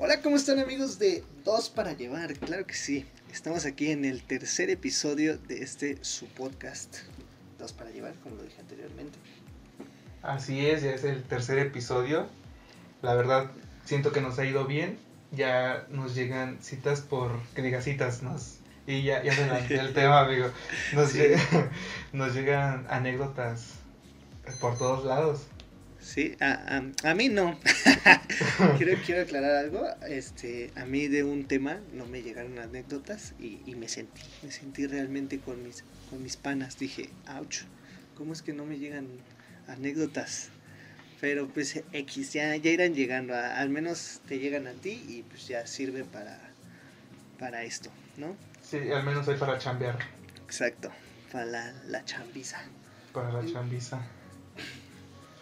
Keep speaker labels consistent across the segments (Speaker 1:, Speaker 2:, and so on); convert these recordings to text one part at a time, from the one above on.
Speaker 1: Hola, ¿cómo están amigos de Dos para Llevar? Claro que sí. Estamos aquí en el tercer episodio de este su podcast. Dos para Llevar, como lo dije anteriormente.
Speaker 2: Así es, ya es el tercer episodio. La verdad, siento que nos ha ido bien. Ya nos llegan citas por... Que diga citas, nos... Y ya, ya adelanté el tema, amigo. Nos,
Speaker 1: Sí.
Speaker 2: nos llegan anécdotas por todos lados.
Speaker 1: Sí, a, a- a mí no. quiero, quiero aclarar algo. Este, a mí de un tema no me llegaron anécdotas y, y me sentí, me sentí realmente con mis, con mis panas. Dije, ouch, ¿cómo es que no me llegan anécdotas? Pero pues X, ya, ya irán llegando, a- al menos te llegan a ti y pues ya sirve para, para esto, ¿no?
Speaker 2: Sí, al menos hay para chambear,
Speaker 1: Exacto, para la, la chambiza.
Speaker 2: para la chambiza.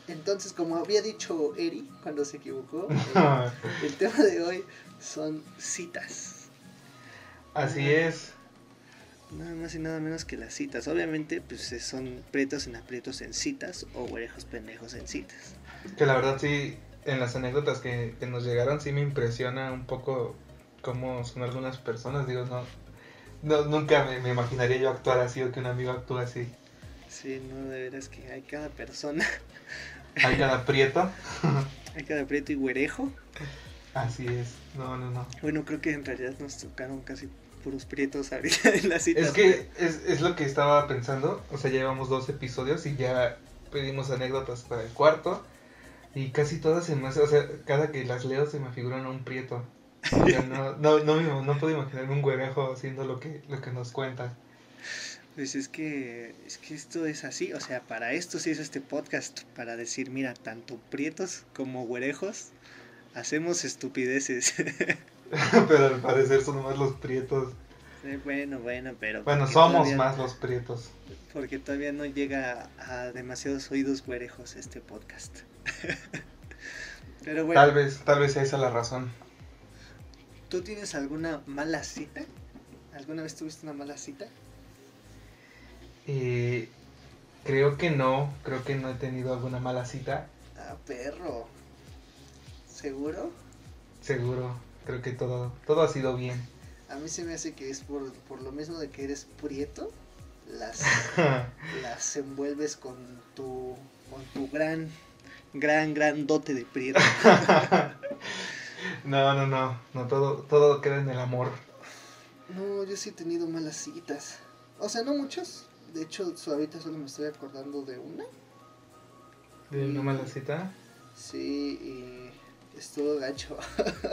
Speaker 1: Entonces, como había dicho Eri cuando se equivocó, eh, el tema de hoy son citas.
Speaker 2: Así es.
Speaker 1: Nada más y nada menos que las citas. Obviamente, pues eh, son pretos en aprietos en citas o güerejos pendejos en citas.
Speaker 2: Que la verdad sí, en las anécdotas que, que nos llegaron sí me impresiona un poco cómo son algunas personas. Digo, no, no nunca me, me imaginaría yo actuar así o que un amigo actúe así.
Speaker 1: Sí, no, de veras que hay cada persona,
Speaker 2: Hay cada prieto.
Speaker 1: hay cada prieto y güerejo.
Speaker 2: Así es. No, no, no.
Speaker 1: Bueno, creo que en realidad nos tocaron casi puros prietos ahorita en las citas.
Speaker 2: Es que es, es lo que estaba pensando. O sea, ya llevamos dos episodios y ya pedimos anécdotas para el cuarto. Y casi todas se me hace, o sea, cada que las leo se me figuran un prieto. O sea, no, no, no, me- no puedo imaginarme un güerejo haciendo lo que, lo que nos cuenta.
Speaker 1: Pues es que, es que esto es así, o sea, para esto sí es este podcast, para decir, mira, tanto prietos como güerejos, hacemos estupideces.
Speaker 2: Pero al parecer son más los prietos.
Speaker 1: Bueno, bueno, pero...
Speaker 2: Bueno, somos más los prietos.
Speaker 1: Porque todavía no llega a demasiados oídos güerejos este podcast. pero bueno,
Speaker 2: Tal vez, tal vez sea esa la razón.
Speaker 1: ¿tú tienes alguna mala cita? ¿Alguna vez tuviste una mala cita?
Speaker 2: Eh, creo que no, creo que no he tenido alguna mala cita.
Speaker 1: Ah, perro. ¿Seguro?
Speaker 2: Seguro, creo que todo, todo ha sido bien.
Speaker 1: A mí se me hace que es por, por lo mismo de que eres prieto, las, las envuelves con tu, con tu gran, gran, gran dote de prieto.
Speaker 2: no, no, no, no, todo, todo queda en el amor.
Speaker 1: No, yo sí he tenido malas citas. O sea, no muchas. De hecho, ahorita solo me estoy acordando de una.
Speaker 2: ¿De una mala cita?
Speaker 1: Sí, y estuvo gacho.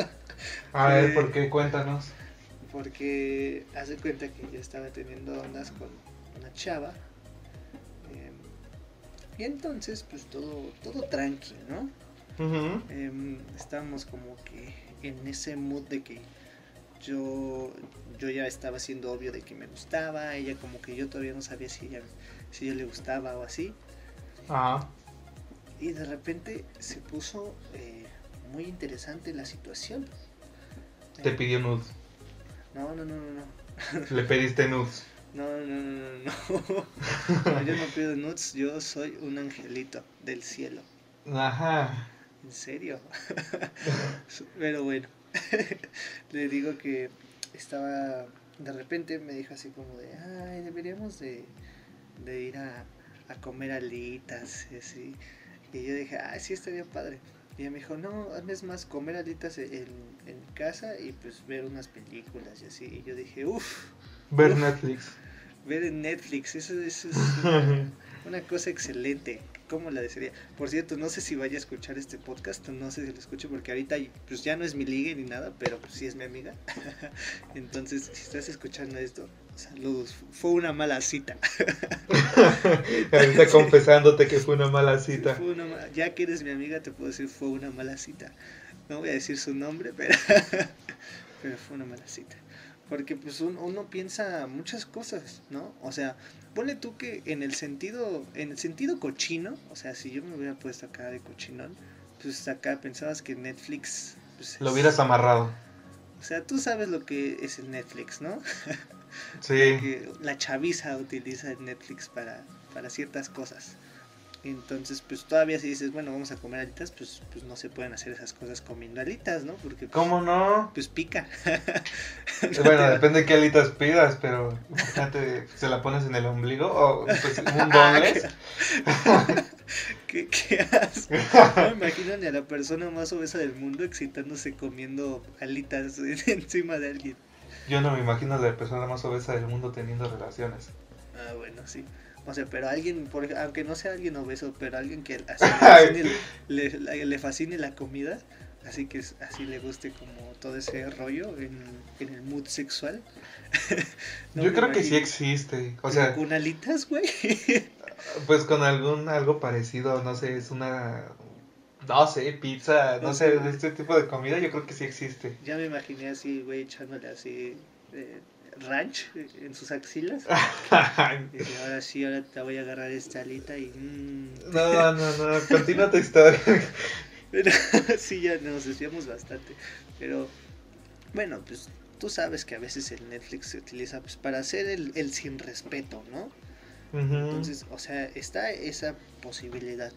Speaker 2: A ver. ¿por qué? Cuéntanos.
Speaker 1: Porque hace cuenta que yo estaba teniendo ondas con una chava. em, y entonces, pues todo, todo tranqui, ¿no? Em, estábamos como que en ese mood de que yo, yo ya estaba siendo obvio de que me gustaba, ella como que yo todavía no sabía si, ella, si yo le gustaba o así.
Speaker 2: Ah,
Speaker 1: Y de repente se puso eh, muy interesante la situación.
Speaker 2: te
Speaker 1: Eh,
Speaker 2: pidió nudes.
Speaker 1: No, no, no, no, no.
Speaker 2: Le pediste nudes.
Speaker 1: No, no, no, no, no. No, yo no pido nudes, yo soy un angelito del cielo.
Speaker 2: Ajá.
Speaker 1: ¿En serio? Pero bueno, le digo que estaba, de repente me dijo así como de, ay, deberíamos de, de ir a, a comer alitas y así. Y yo dije, ay, sí, estaría padre. Y ella me dijo, no, es más, comer alitas en, en casa y pues ver unas películas y así. Y yo dije, uff,
Speaker 2: Ver
Speaker 1: Uf.
Speaker 2: Netflix.
Speaker 1: ver en Netflix, eso, eso es una, una cosa excelente. ¿Cómo la desearía? Por cierto, no sé si vaya a escuchar este podcast, no sé si lo escucho porque ahorita pues ya no es mi liga ni nada, pero pues sí es mi amiga. Entonces, si estás escuchando esto, saludos. Fue una mala cita.
Speaker 2: Ahorita confesándote que fue una mala cita.
Speaker 1: Fue una ma- ya que eres mi amiga, te puedo decir fue una mala cita. No voy a decir su nombre, pero, pero fue una mala cita. Porque pues un- uno piensa muchas cosas, ¿no? O sea, ponle tú que en el sentido, en el sentido cochino, o sea, si yo me hubiera puesto acá de cochinón, pues acá pensabas que Netflix pues,
Speaker 2: Lo
Speaker 1: es-
Speaker 2: hubieras amarrado.
Speaker 1: O sea, tú sabes lo que es el Netflix, ¿no?
Speaker 2: Sí.
Speaker 1: que la chaviza utiliza el Netflix para, para ciertas cosas. Entonces, pues todavía si dices, bueno, vamos a comer alitas, pues, pues no se pueden hacer esas cosas comiendo alitas, ¿no? Porque, pues,
Speaker 2: ¿Cómo no?
Speaker 1: Pues pica.
Speaker 2: bueno, depende de qué alitas pidas, pero imagínate, se la pones en el ombligo o pues, un
Speaker 1: Ah,
Speaker 2: boneless.
Speaker 1: ¿Qué, qué asco? No me imagino ni a la persona más obesa del mundo excitándose comiendo alitas encima de alguien.
Speaker 2: Yo no me imagino a la persona más obesa del mundo teniendo relaciones.
Speaker 1: Ah, bueno, sí. O sea, pero alguien, por, aunque no sea alguien obeso, pero alguien que así le, fascine, le, la- le fascine la comida, así que así le guste como todo ese rollo en, en el mood sexual. No
Speaker 2: Yo creo que sí existe. O sea,
Speaker 1: ¿Con alitas, güey?
Speaker 2: pues con algún algo parecido, no sé, es una no sé, pizza, no sé, de este tipo de comida, yo creo que sí existe.
Speaker 1: ya me imaginé así, güey, echándole así eh, ranch en sus axilas. Dice, ahora sí, ahora te voy a agarrar esta alita y... mm.
Speaker 2: No, no, no, continúa tu historia.
Speaker 1: Pero sí, ya nos desviamos bastante. Pero bueno, pues tú sabes que a veces el Netflix se utiliza pues, para hacer el, el sin respeto, ¿no? Entonces, o sea, está esa posibilidad.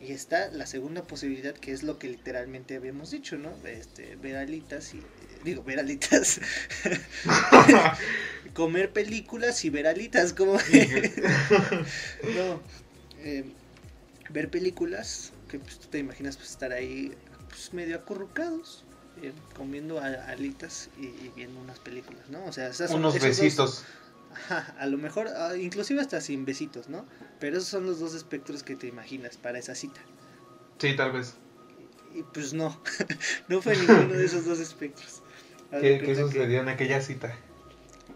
Speaker 1: Y está la segunda posibilidad, que es lo que literalmente habíamos dicho, ¿no? Este, ver alitas y... Digo, ver alitas. Comer películas y ver alitas, como... no. eh, ver películas, que pues, tú te imaginas pues, estar ahí pues, medio acurrucados, eh, comiendo alitas y, y viendo unas películas, ¿no? O sea, esas son-
Speaker 2: Unos
Speaker 1: dos-
Speaker 2: besitos.
Speaker 1: Ajá, a lo mejor, ah, inclusive hasta sin besitos, ¿no? Pero esos son los dos espectros que te imaginas para esa cita.
Speaker 2: Sí, tal vez.
Speaker 1: Y pues no, no fue ninguno de esos dos espectros.
Speaker 2: ¿Qué, qué
Speaker 1: cuenta que
Speaker 2: sucedió en aquella cita?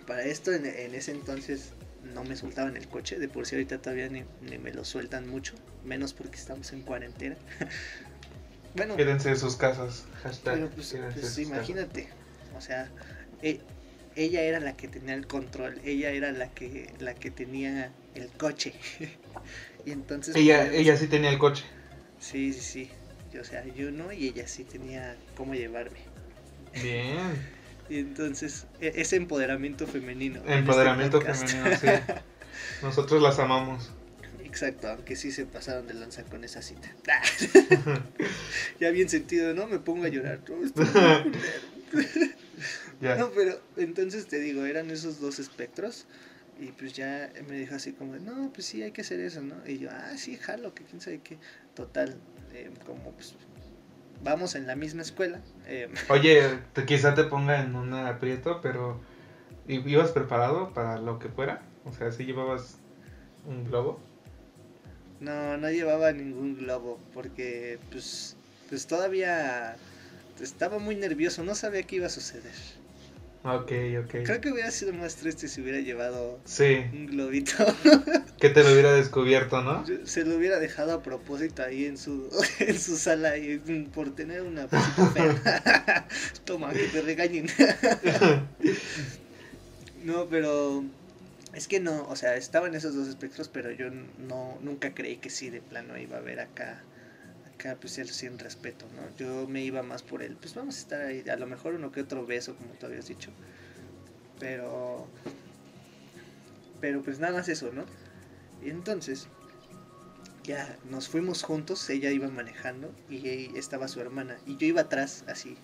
Speaker 1: Para esto, en, en ese entonces, no me soltaban el coche. De por sí, ahorita todavía ni, ni me lo sueltan mucho. Menos porque estamos en cuarentena. bueno,
Speaker 2: Quédense en sus casas. Hashtag
Speaker 1: pero pues, pues imagínate. O sea, e- ella era la que tenía el control. Ella era la que, la que tenía el coche. y entonces...
Speaker 2: Ella,
Speaker 1: pues,
Speaker 2: ella sí tenía el coche.
Speaker 1: Sí, sí, sí. Yo, o sea, yo no y ella sí tenía cómo llevarme.
Speaker 2: Bien.
Speaker 1: Y entonces, e- ese empoderamiento femenino. en este
Speaker 2: Empoderamiento femenino, sí. Nosotros las amamos.
Speaker 1: Exacto, aunque sí se pasaron de lanza con esa cita. ya bien sentido, ¿no? Me pongo a llorar. No, pero entonces te digo, eran esos dos espectros. Y pues ya me dijo así como, no, pues sí, hay que hacer eso, ¿no? Y yo, ah, sí, jalo, que quién sabe qué. Total, eh, como pues vamos en la misma escuela. eh,
Speaker 2: Oye, te, quizá te ponga en un aprieto, pero ¿i- ¿ibas preparado para lo que fuera? O sea, si llevabas un globo.
Speaker 1: no, no llevaba ningún globo porque pues, pues todavía estaba muy nervioso, no sabía qué iba a suceder.
Speaker 2: Ok, ok.
Speaker 1: Creo que hubiera sido más triste si hubiera llevado
Speaker 2: Sí,
Speaker 1: un globito.
Speaker 2: que te lo hubiera descubierto, ¿no?
Speaker 1: Se lo hubiera dejado a propósito ahí en su, en su sala y, mm, por tener una fea. Toma, que te regañen. no, pero es que no, o sea, estaban esos dos espectros, pero yo no nunca creí que sí de plano iba a haber acá acá pues el sin respeto, ¿no? Yo me iba más por el, pues vamos a estar ahí, a lo mejor uno que otro beso, como tú habías dicho. Pero pero pues nada más eso, ¿no? Y entonces, ya nos fuimos juntos, ella iba manejando y estaba su hermana. Y yo iba atrás, así,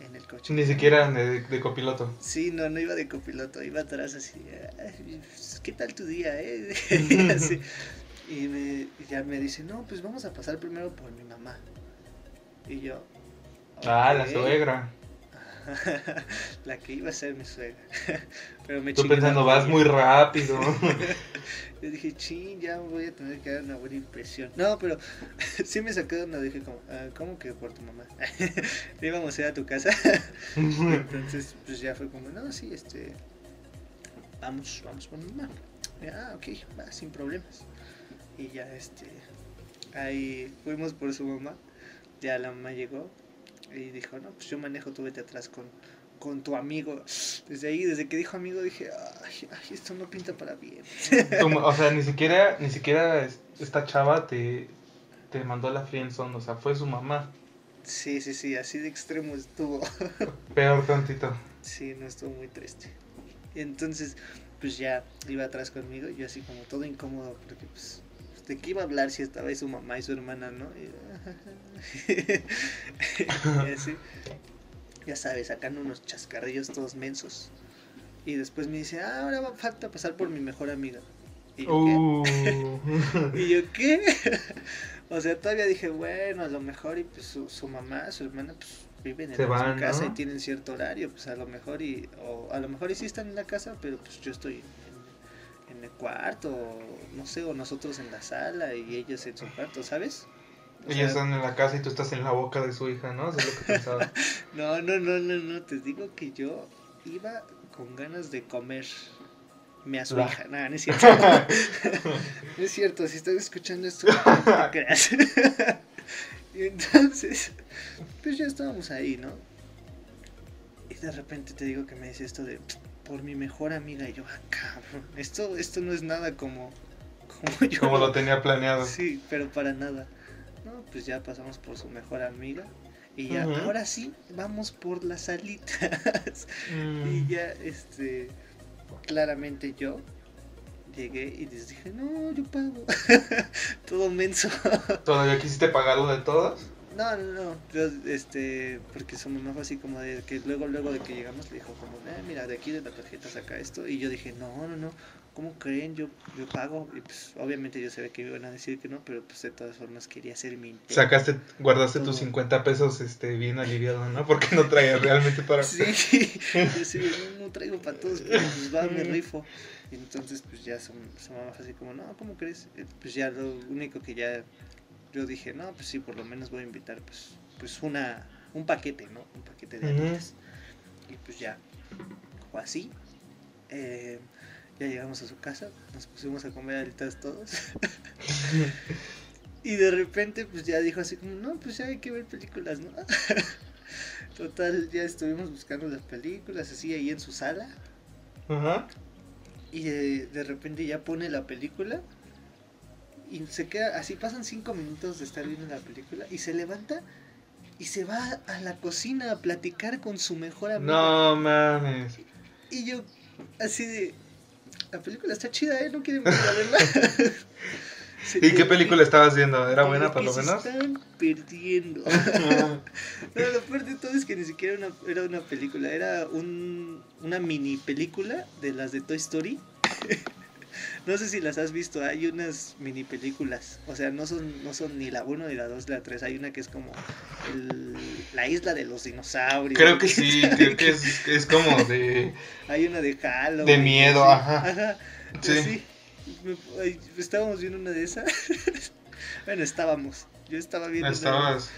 Speaker 1: en el coche.
Speaker 2: Ni siquiera de, de copiloto.
Speaker 1: Sí, no, no iba de copiloto, iba atrás así. "Ay, ¿Qué tal tu día, eh? Así. Y me, y ya me dice, no, pues vamos a pasar primero por mi mamá. Y yo.
Speaker 2: Ah, la suegra.
Speaker 1: la que iba a ser mi suegra. Pero me
Speaker 2: Tú pensando, vas muy rápido.
Speaker 1: Yo dije, ching, ya voy a tener que dar una buena impresión. No, pero sí me saqué de onda. Dije, como, "Ah, ¿cómo que por tu mamá? Íbamos a ir a tu casa. Entonces, pues ya fue como, no, sí, este. Vamos, vamos por mi mamá. Ah, ok, va, sin problemas. Y ya, este. Ahí fuimos por su mamá. Ya la mamá llegó y dijo, no, pues yo manejo, tú vete atrás con, con tu amigo. Desde ahí, desde que dijo amigo, dije, ay, ay, esto no pinta para bien.
Speaker 2: O sea, ni siquiera, ni siquiera es- esta chava te, te mandó a la friendzone, o sea, fue su mamá.
Speaker 1: Sí, sí, sí, así de extremo estuvo.
Speaker 2: Peor tantito.
Speaker 1: Sí, no estuvo muy triste. Entonces, pues ya iba atrás conmigo, yo así como todo incómodo, porque pues ¿de qué iba a hablar si estaba ahí su mamá y su hermana, no? Y, así, ya sabes, sacando unos chascarrillos todos mensos. Y después me dice, ah, ahora va, falta pasar por mi mejor amiga. Y yo,
Speaker 2: Uh.
Speaker 1: ¿qué? ¿Y yo qué? o sea, todavía dije, bueno, a lo mejor y pues su, su mamá, su hermana, pues viven en
Speaker 2: Se
Speaker 1: su
Speaker 2: van,
Speaker 1: casa
Speaker 2: ¿no?
Speaker 1: y tienen cierto horario, pues a lo mejor y, o a lo mejor y sí están en la casa, pero pues yo estoy en, el cuarto, no sé, o nosotros en la sala y ellos en su cuarto, ¿sabes? O
Speaker 2: Ellos
Speaker 1: sea,
Speaker 2: están en la casa y tú estás en la boca de su hija, ¿no? Eso es lo que pensaba.
Speaker 1: No, no, no, no, no, te digo que yo iba con ganas de comer. Me a su hija, no, no es cierto. no es cierto, si estás escuchando esto, no creas. y entonces, pues ya estábamos ahí, ¿no? Y de repente te digo que me dice esto de por mi mejor amiga. Y yo, ah, cabrón, esto, esto no es nada como, como yo.
Speaker 2: Como lo tenía planeado.
Speaker 1: Sí, pero para nada. No, pues ya pasamos por su mejor amiga. Y ya, ahora sí, vamos por las alitas.
Speaker 2: Mm.
Speaker 1: y ya, este, claramente yo llegué y les dije, no, yo pago. Todo menso.
Speaker 2: ¿Todavía quisiste pagarlo de todos?
Speaker 1: No, no, no. Yo, este, porque su mamá fue así como de que luego, luego de que llegamos le dijo como, eh, mira, de aquí de la tarjeta saca esto. Y yo dije, no, no, no, ¿cómo creen? Yo, yo pago. Y pues obviamente yo sabía que iban a decir que no, pero pues de todas formas quería hacer mi intento.
Speaker 2: Sacaste, guardaste tus
Speaker 1: Todo.
Speaker 2: 50 pesos este, bien aliviado, ¿no? Porque no traías realmente para...
Speaker 1: Sí, sí, no, no traigo para todos, pero pues va, me rifo. Y entonces, pues ya su, su mamá fue así como, no, ¿cómo crees? Eh, Pues ya lo único que ya yo dije, no, pues sí, por lo menos voy a invitar, pues, pues una, un paquete, ¿no? Un paquete de alitas. Y pues ya, fue así. Eh, ya llegamos a su casa, nos pusimos a comer alitas todos. Y de repente, pues ya dijo así como, no, pues ya hay que ver películas, ¿no? Total, ya estuvimos buscando las películas así ahí en su sala.
Speaker 2: Ajá.
Speaker 1: Y de, de repente ya pone la película. Y se queda, así pasan cinco minutos de estar viendo la película. Y se levanta y se va a la cocina a platicar con su mejor amigo.
Speaker 2: No mames.
Speaker 1: Y yo, así de, la película está chida, ¿eh? ¿No quieren a verla? Se
Speaker 2: ¿Y qué película estabas viendo? ¿Era buena por lo
Speaker 1: se
Speaker 2: menos?
Speaker 1: están perdiendo. No, lo peor de todo es que ni siquiera una- era una película, era un, una mini película de las de Toy Story. No sé si las has visto, hay unas mini películas, o sea, no son, no son ni la 1 ni la 2 ni la 3, hay una que es como el- la isla de los dinosaurios.
Speaker 2: Creo que sí, creo que es, es como de...
Speaker 1: Hay una de Halloween.
Speaker 2: De miedo,
Speaker 1: sí.
Speaker 2: ajá.
Speaker 1: Ajá.
Speaker 2: Sí.
Speaker 1: estábamos viendo una de esas. bueno, estábamos. Yo estaba viendo. una-
Speaker 2: Estabas...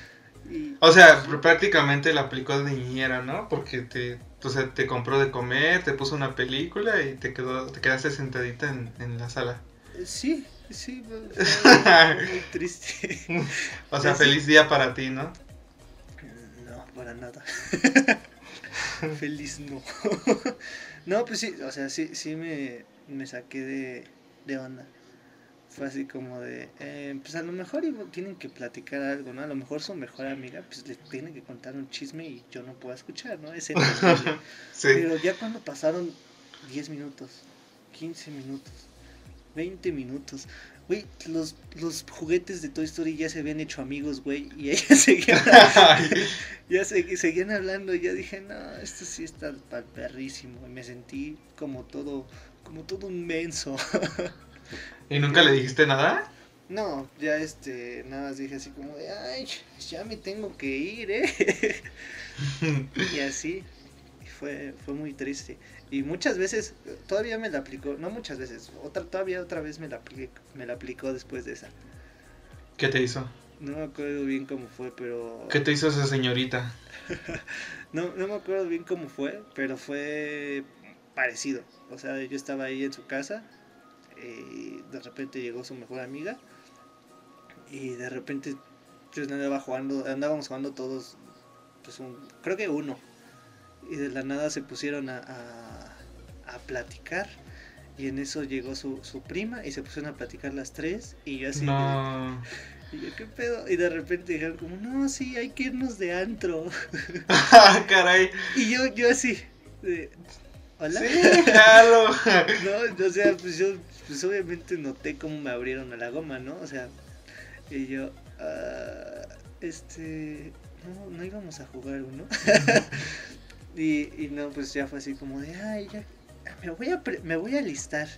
Speaker 1: y-
Speaker 2: O sea, prácticamente la aplicó de niñera, ¿no? Porque te, o sea, te compró de comer, te puso una película y te quedó, te quedaste sentadita en, en la sala.
Speaker 1: Sí, sí, muy triste.
Speaker 2: O sea, feliz día para ti, ¿no?
Speaker 1: No, para nada. Feliz no. no, pues sí, o sea, sí, sí me, me saqué de, de onda. Fue así como de, eh, pues a lo mejor tienen que platicar algo, ¿no? A lo mejor su mejor amiga, pues le tiene que contar un chisme y yo no puedo escuchar, ¿no? Es.
Speaker 2: Sí.
Speaker 1: Pero ya cuando pasaron 10 minutos, 15 minutos, 20 minutos, güey, los, los juguetes de Toy Story ya se habían hecho amigos, güey, y ellas seguían, ya se- seguían hablando, y ya dije, no, esto sí está perrísimo, y me sentí como todo, como todo un menso.
Speaker 2: ¿Y nunca le dijiste nada?
Speaker 1: No, ya este, nada más dije así como de, ay, ya me tengo que ir, eh. Y así, fue, fue muy triste. Y muchas veces, todavía me la aplicó, no muchas veces, otra, todavía otra vez me la, apli- me la aplicó después de esa.
Speaker 2: ¿Qué te hizo?
Speaker 1: No me acuerdo bien cómo fue, pero...
Speaker 2: ¿Qué te hizo esa señorita?
Speaker 1: No, no me acuerdo bien cómo fue, pero fue parecido. O sea, yo estaba ahí en su casa y de repente llegó su mejor amiga y de repente pues andaba jugando, andábamos jugando todos, pues un, creo que uno. Y de la nada se pusieron a, a, a platicar y en eso llegó su, su prima y se pusieron a platicar las tres y yo así...
Speaker 2: No.
Speaker 1: Y yo, ¿qué pedo? Y de repente dijeron como, no, sí, hay que irnos de antro.
Speaker 2: Ah, Caray.
Speaker 1: Y yo, yo así, de, ¿hola?
Speaker 2: Sí, claro.
Speaker 1: No, o sea, pues yo pues obviamente noté cómo me abrieron a la goma, ¿no? O sea, y yo, ah, este, no, no íbamos a jugar uno. y, y no, pues ya fue así como de, ay, ya, me voy a, pre- me voy a alistar.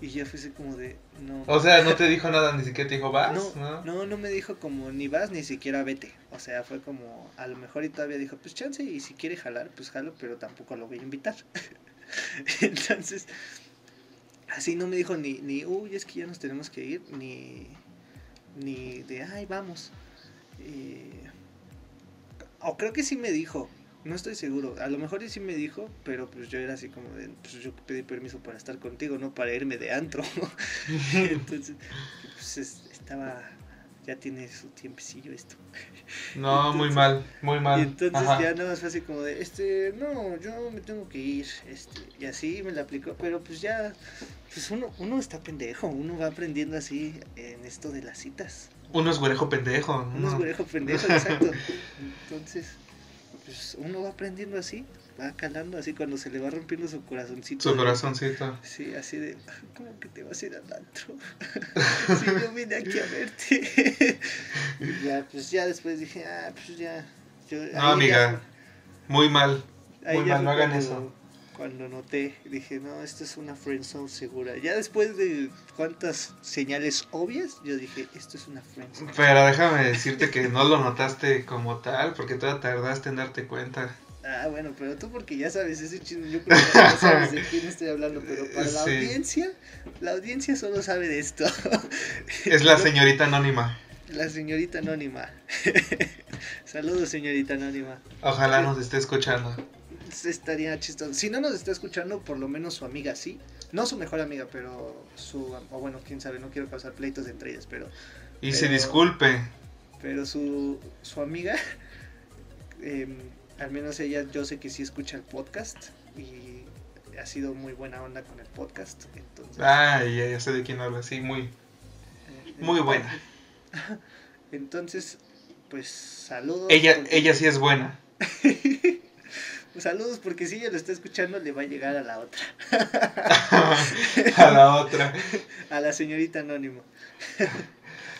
Speaker 1: Y ya fue así como de, no.
Speaker 2: O sea, no te dijo nada, ni siquiera te dijo vas,
Speaker 1: No,
Speaker 2: ¿no?
Speaker 1: no, no me dijo como ni vas ni siquiera vete. O sea, fue como, a lo mejor y todavía dijo, pues chance y si quiere jalar, pues jalo, pero tampoco lo voy a invitar. Entonces, así no me dijo ni, ni, uy, es que ya nos tenemos que ir, ni, ni de, ay, vamos. Eh, o creo que sí me dijo, no estoy seguro, a lo mejor sí me dijo, pero pues yo era así como de, pues yo pedí permiso para estar contigo, no para irme de antro. Entonces, pues es- estaba, ya tiene su tiempecillo esto.
Speaker 2: No, muy mal, muy mal.
Speaker 1: Y entonces
Speaker 2: Ajá.
Speaker 1: ya nada más fue así como de, este, no, yo me tengo que ir, este, y así me la aplicó, pero pues ya, pues uno, uno está pendejo, uno va aprendiendo así en esto de las citas.
Speaker 2: Uno es güerejo pendejo.
Speaker 1: Uno es güerejo pendejo, exacto. Entonces, pues uno va aprendiendo así, va calando así cuando se le va rompiendo su corazoncito.
Speaker 2: Su
Speaker 1: de-
Speaker 2: corazoncito.
Speaker 1: Sí, así de, ¿cómo que te vas a ir al antro? si yo vine aquí a verte. y ya, pues ya después dije, ah, pues ya. Yo,
Speaker 2: No,
Speaker 1: ya
Speaker 2: amiga. Muy mal. muy mal, no hagan
Speaker 1: cuando-
Speaker 2: eso.
Speaker 1: Cuando noté, dije, no, esto es una friendzone segura. Ya después de cuántas señales obvias, yo dije, esto es una friendzone.
Speaker 2: Pero déjame decirte que no lo notaste como tal, porque todavía tardaste en darte cuenta.
Speaker 1: Ah, bueno, pero tú porque ya sabes ese chisme, yo creo que ya sabes de quién estoy hablando, pero para la
Speaker 2: Sí.
Speaker 1: audiencia, la audiencia solo sabe de esto.
Speaker 2: Es la señorita anónima.
Speaker 1: La señorita anónima. Saludos, señorita anónima.
Speaker 2: Ojalá nos esté escuchando.
Speaker 1: Estaría chistoso. Si no nos está escuchando, por lo menos su amiga sí. No su mejor amiga, pero su. O bueno, quién sabe, no quiero causar pleitos entre ellas, pero.
Speaker 2: Y se disculpe.
Speaker 1: Pero su, su amiga. em, al menos ella, yo sé que sí escucha el podcast. Y ha sido muy buena onda con el podcast. Entonces.
Speaker 2: Ay, ya, ya sé de quién habla. Sí, muy,
Speaker 1: eh,
Speaker 2: muy buena.
Speaker 1: Entonces, pues saludos.
Speaker 2: Ella,
Speaker 1: porque-
Speaker 2: ella sí es buena.
Speaker 1: Saludos porque si ella lo está escuchando le va a llegar a la otra,
Speaker 2: A la otra.
Speaker 1: a la señorita anónimo.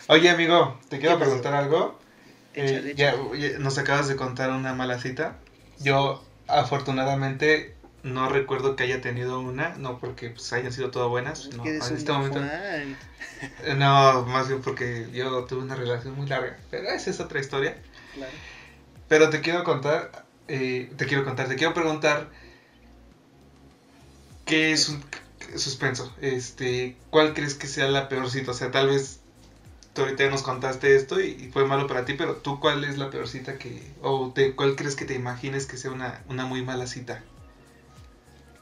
Speaker 2: Oye, amigo, te quiero preguntar algo. Eh,
Speaker 1: Échale,
Speaker 2: ya, nos acabas de contar una mala cita. Yo, afortunadamente, no recuerdo que haya tenido una. No porque pues, hayan sido todas buenas. No, en este momento.
Speaker 1: fan.
Speaker 2: Eh, No, más bien porque yo tuve una relación muy larga. Pero esa es otra historia.
Speaker 1: Claro.
Speaker 2: Pero te quiero contar, eh, te quiero contar, te quiero preguntar qué es un suspenso. Este, ¿cuál crees que sea la peor cita? O sea, tal vez tú ahorita nos contaste esto y, y fue malo para ti, pero tú cuál es la peor cita que, o te, cuál crees que te imagines que sea una, una muy mala cita?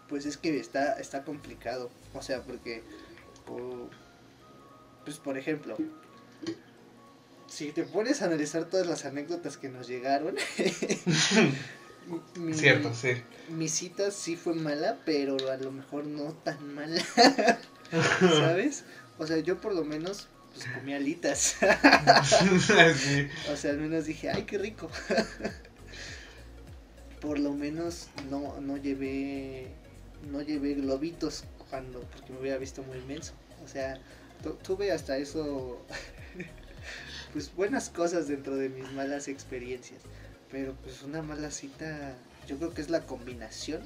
Speaker 1: Pues es que está, está complicado. O sea, porque. por- pues por ejemplo. Si te pones a analizar todas las anécdotas que nos llegaron. mi,
Speaker 2: Cierto, sí.
Speaker 1: mi cita sí fue mala, pero a lo mejor no tan mala. ¿Sabes? O sea, yo por lo menos pues comí alitas.
Speaker 2: sí.
Speaker 1: O sea, al menos dije, ay, qué rico. Por lo menos no, no llevé no llevé globitos cuando porque me hubiera visto muy inmenso. O sea, tu- tuve hasta eso pues buenas cosas dentro de mis malas experiencias, pero pues una mala cita yo creo que es la combinación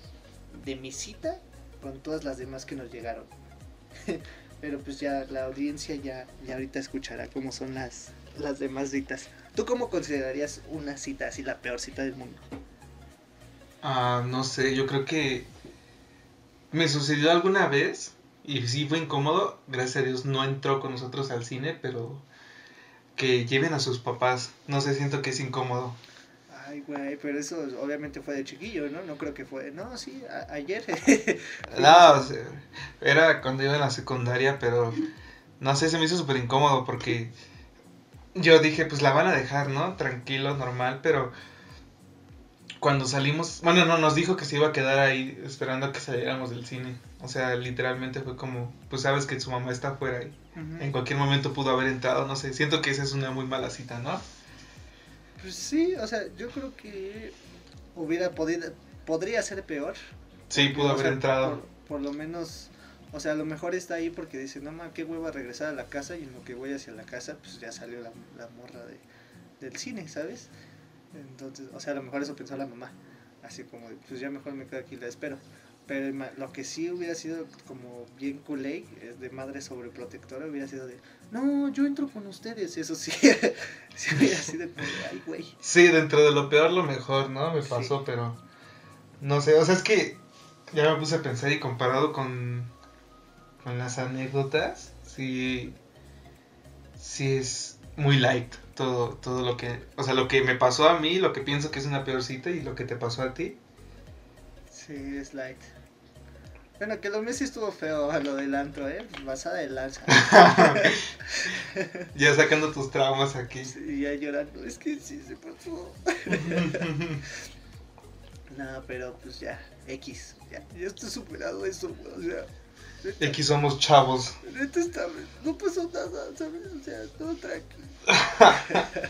Speaker 1: de mi cita con todas las demás que nos llegaron. pero pues ya la audiencia ya ya ahorita escuchará cómo son las las demás citas. ¿Tú cómo considerarías una cita así la peor cita del mundo?
Speaker 2: Ah, no sé, yo creo que me sucedió alguna vez y sí fue incómodo. Gracias a Dios no entró con nosotros al cine, pero que lleven a sus papás. No sé, siento que es incómodo.
Speaker 1: Ay, güey, pero eso obviamente fue de chiquillo, ¿no? No creo que fue. No, sí, ayer.
Speaker 2: No, o sea, era cuando iba en la secundaria, pero no sé, se me hizo súper incómodo porque yo dije, pues la van a dejar, ¿no? Tranquilo, normal, pero cuando salimos, bueno, no, nos dijo que se iba a quedar ahí esperando a que saliéramos del cine. O sea, literalmente fue como, pues sabes que su mamá está afuera y en cualquier momento pudo haber entrado, no sé, siento que esa es una muy mala cita, ¿no?
Speaker 1: Pues sí, o sea, yo creo que hubiera podido, podría ser peor.
Speaker 2: Sí, pudo
Speaker 1: o
Speaker 2: haber
Speaker 1: sea,
Speaker 2: entrado.
Speaker 1: Por, por lo menos, O sea, a lo mejor está ahí porque dice, no ma, qué hueva regresar a la casa y en lo que voy hacia la casa, pues ya salió la, la morra de, del cine, ¿sabes? Entonces, o sea, a lo mejor eso pensó la mamá. Así como, pues ya mejor me quedo aquí y la espero. Pero lo que sí hubiera sido como bien culé, es de madre sobreprotectora, hubiera sido de, no, yo entro con ustedes. Eso sí, sí hubiera sido como, ay, güey.
Speaker 2: Sí, dentro de lo peor, lo mejor, ¿no? Me
Speaker 1: Sí.
Speaker 2: pasó, pero no sé, o sea, es que ya me puse a pensar y comparado con, con las anécdotas, sí, sí es muy light todo, todo lo que, o sea, lo que me pasó a mí, lo que pienso que es una peor cita y lo que te pasó a ti.
Speaker 1: Sí, es light. Bueno, que lo sí estuvo feo a lo del antro, ¿eh? Basada de lanza.
Speaker 2: ya sacando tus traumas aquí.
Speaker 1: y ya llorando, es que sí se pasó. No, pero pues ya, X. Ya, ya estoy superado eso, o sea. neta-
Speaker 2: Aquí somos chavos.
Speaker 1: Neta está, no pasó nada, ¿sabes? O sea, todo tranquilo.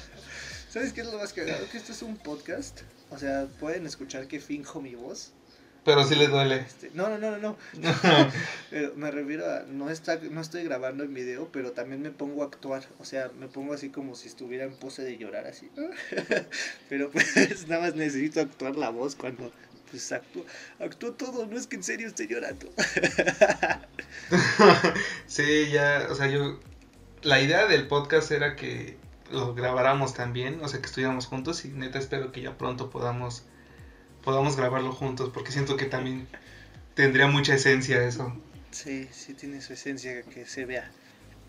Speaker 1: ¿Sabes qué es lo más cagado? Que esto es un podcast. O sea, pueden escuchar que finjo mi voz.
Speaker 2: Pero sí le duele.
Speaker 1: Este, no, no, no, no, no. Pero me refiero a, no, está, no estoy grabando en video, pero también me pongo a actuar. O sea, me pongo así como si estuviera en pose de llorar, así. pero pues nada más necesito actuar la voz cuando pues actúo, actúo todo, no es que en serio esté llorando.
Speaker 2: sí, ya, o sea, yo. La idea del podcast era que lo grabáramos también, o sea, que estuviéramos juntos y neta espero que ya pronto podamos podamos grabarlo juntos porque siento que también tendría mucha esencia eso.
Speaker 1: Sí, sí tiene su esencia que se vea.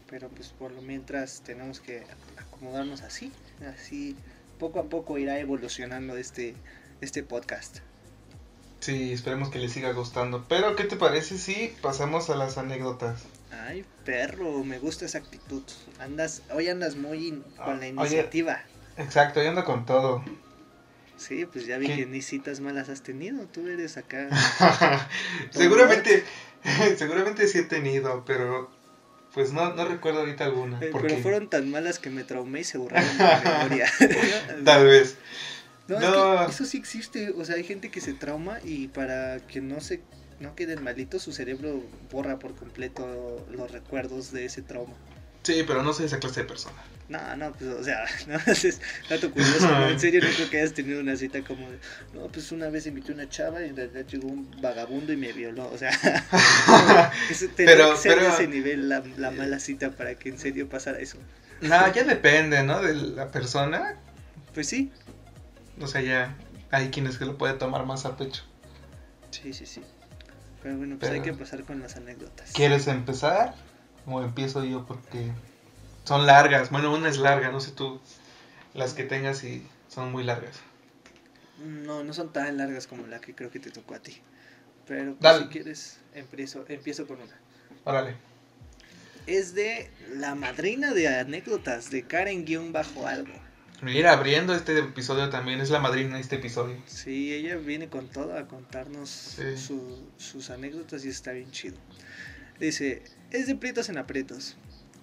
Speaker 1: Pero pues por lo mientras tenemos que acomodarnos así. Así poco a poco irá evolucionando este, este podcast.
Speaker 2: Sí, esperemos que les siga gustando. Pero, ¿qué te parece si pasamos a las anécdotas?
Speaker 1: Ay, perro, me gusta esa actitud. Andas, hoy andas muy in- con la
Speaker 2: Ah, oye.
Speaker 1: iniciativa.
Speaker 2: Exacto, yo ando con todo.
Speaker 1: Sí, pues ya vi
Speaker 2: ¿Qué?
Speaker 1: que ni citas malas has tenido. Tú eres acá.
Speaker 2: seguramente, seguramente sí he tenido, pero pues no, no recuerdo ahorita alguna.
Speaker 1: Eh, Pero fueron tan malas que me traumé y se borraron de mi memoria.
Speaker 2: tal vez.
Speaker 1: No,
Speaker 2: No.
Speaker 1: es que eso sí existe. O sea, hay gente que se trauma y para que no se no queden malitos, su cerebro borra por completo los recuerdos de ese trauma.
Speaker 2: Sí, pero no soy esa clase de persona.
Speaker 1: No, no, pues, o sea, no es dato curioso, ¿no? En serio, no creo que hayas tenido una cita como de, no, pues una vez invité a una chava y en realidad llegó un vagabundo y me violó, o sea, eso tendría
Speaker 2: Pero-
Speaker 1: que ser
Speaker 2: pero-
Speaker 1: ese nivel la, la mala cita para que en serio pasara eso.
Speaker 2: No, ya depende, ¿no? De la persona.
Speaker 1: Pues sí,
Speaker 2: O sea, ya hay quienes que lo pueden tomar más a pecho.
Speaker 1: sí, sí, sí. Pero bueno, pues hay
Speaker 2: Pero-
Speaker 1: que pasar con las anécdotas.
Speaker 2: ¿Quieres empezar? O empiezo yo porque son largas. Bueno, una es larga, no sé tú las que tengas y son muy largas.
Speaker 1: No, no son tan largas como la que creo que te tocó a ti. Pero pues, si quieres, empiezo, empiezo con una.
Speaker 2: Órale.
Speaker 1: Es de la madrina de anécdotas de Karen-algo.
Speaker 2: Mira, abriendo este episodio también es la madrina de este episodio.
Speaker 1: Sí, ella viene con todo a contarnos
Speaker 2: Sí.
Speaker 1: su- sus anécdotas y está bien chido. Dice, es de prietos en aprietos.